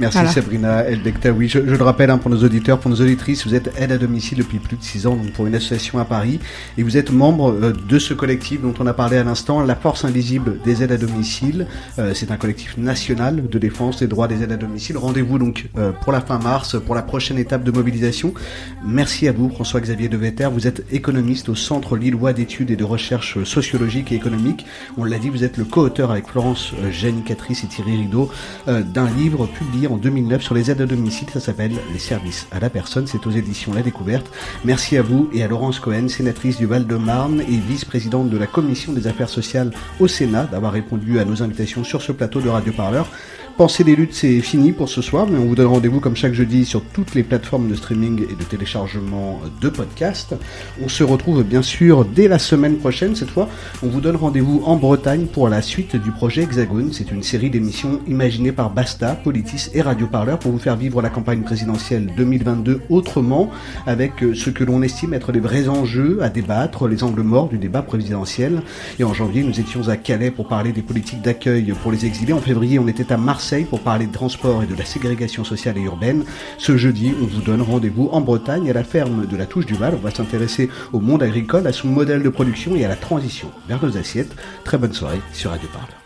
[SPEAKER 2] Merci
[SPEAKER 11] Voilà.
[SPEAKER 2] Sabrina Elbekta. Oui, je, je le rappelle hein, pour nos auditeurs, pour nos auditrices, vous êtes aide à domicile depuis plus de 6 ans donc pour une association à Paris et vous êtes membre euh, de ce collectif dont on a parlé à l'instant, la Force Invisible des aides à domicile. Euh, C'est un collectif national de défense des droits des aides à domicile. Rendez-vous donc euh, pour la fin mars, pour la prochaine étape de mobilisation. Merci à vous François-Xavier Deveter. Vous êtes économiste au Centre Lillois d'études et de recherche sociologiques et économiques. On l'a dit, vous êtes le co-auteur avec Florence euh, Janicatrice et Thierry Rideau euh, d'un livre publié en 2009 sur les aides à domicile. Ça s'appelle Les services à la personne. C'est aux éditions La Découverte. Merci à vous et à Laurence Cohen, sénatrice du Val-de-Marne et vice-présidente de la Commission des affaires sociales au Sénat, d'avoir répondu à nos invitations sur ce plateau de Radio Parleur. Penser les luttes, c'est fini pour ce soir, mais on vous donne rendez-vous comme chaque jeudi sur toutes les plateformes de streaming et de téléchargement de podcasts. On se retrouve bien sûr dès la semaine prochaine. Cette fois, on vous donne rendez-vous en Bretagne pour la suite du projet Hexagone. C'est une série d'émissions imaginées par Basta, Politis et Radio Parleur pour vous faire vivre la campagne présidentielle 2022 autrement, avec euh, ce que l'on estime être les vrais enjeux à débattre, les angles morts du débat présidentiel. Et en janvier, nous étions à Calais pour parler des politiques d'accueil pour les exilés. En février, on était à Marseille pour parler de transport et de la ségrégation sociale et urbaine. Ce jeudi, on vous donne rendez-vous en Bretagne à la ferme de la Touche du Val. On va s'intéresser au monde agricole, à son modèle de production et à la transition vers nos assiettes. Très bonne soirée sur Radio Parleur.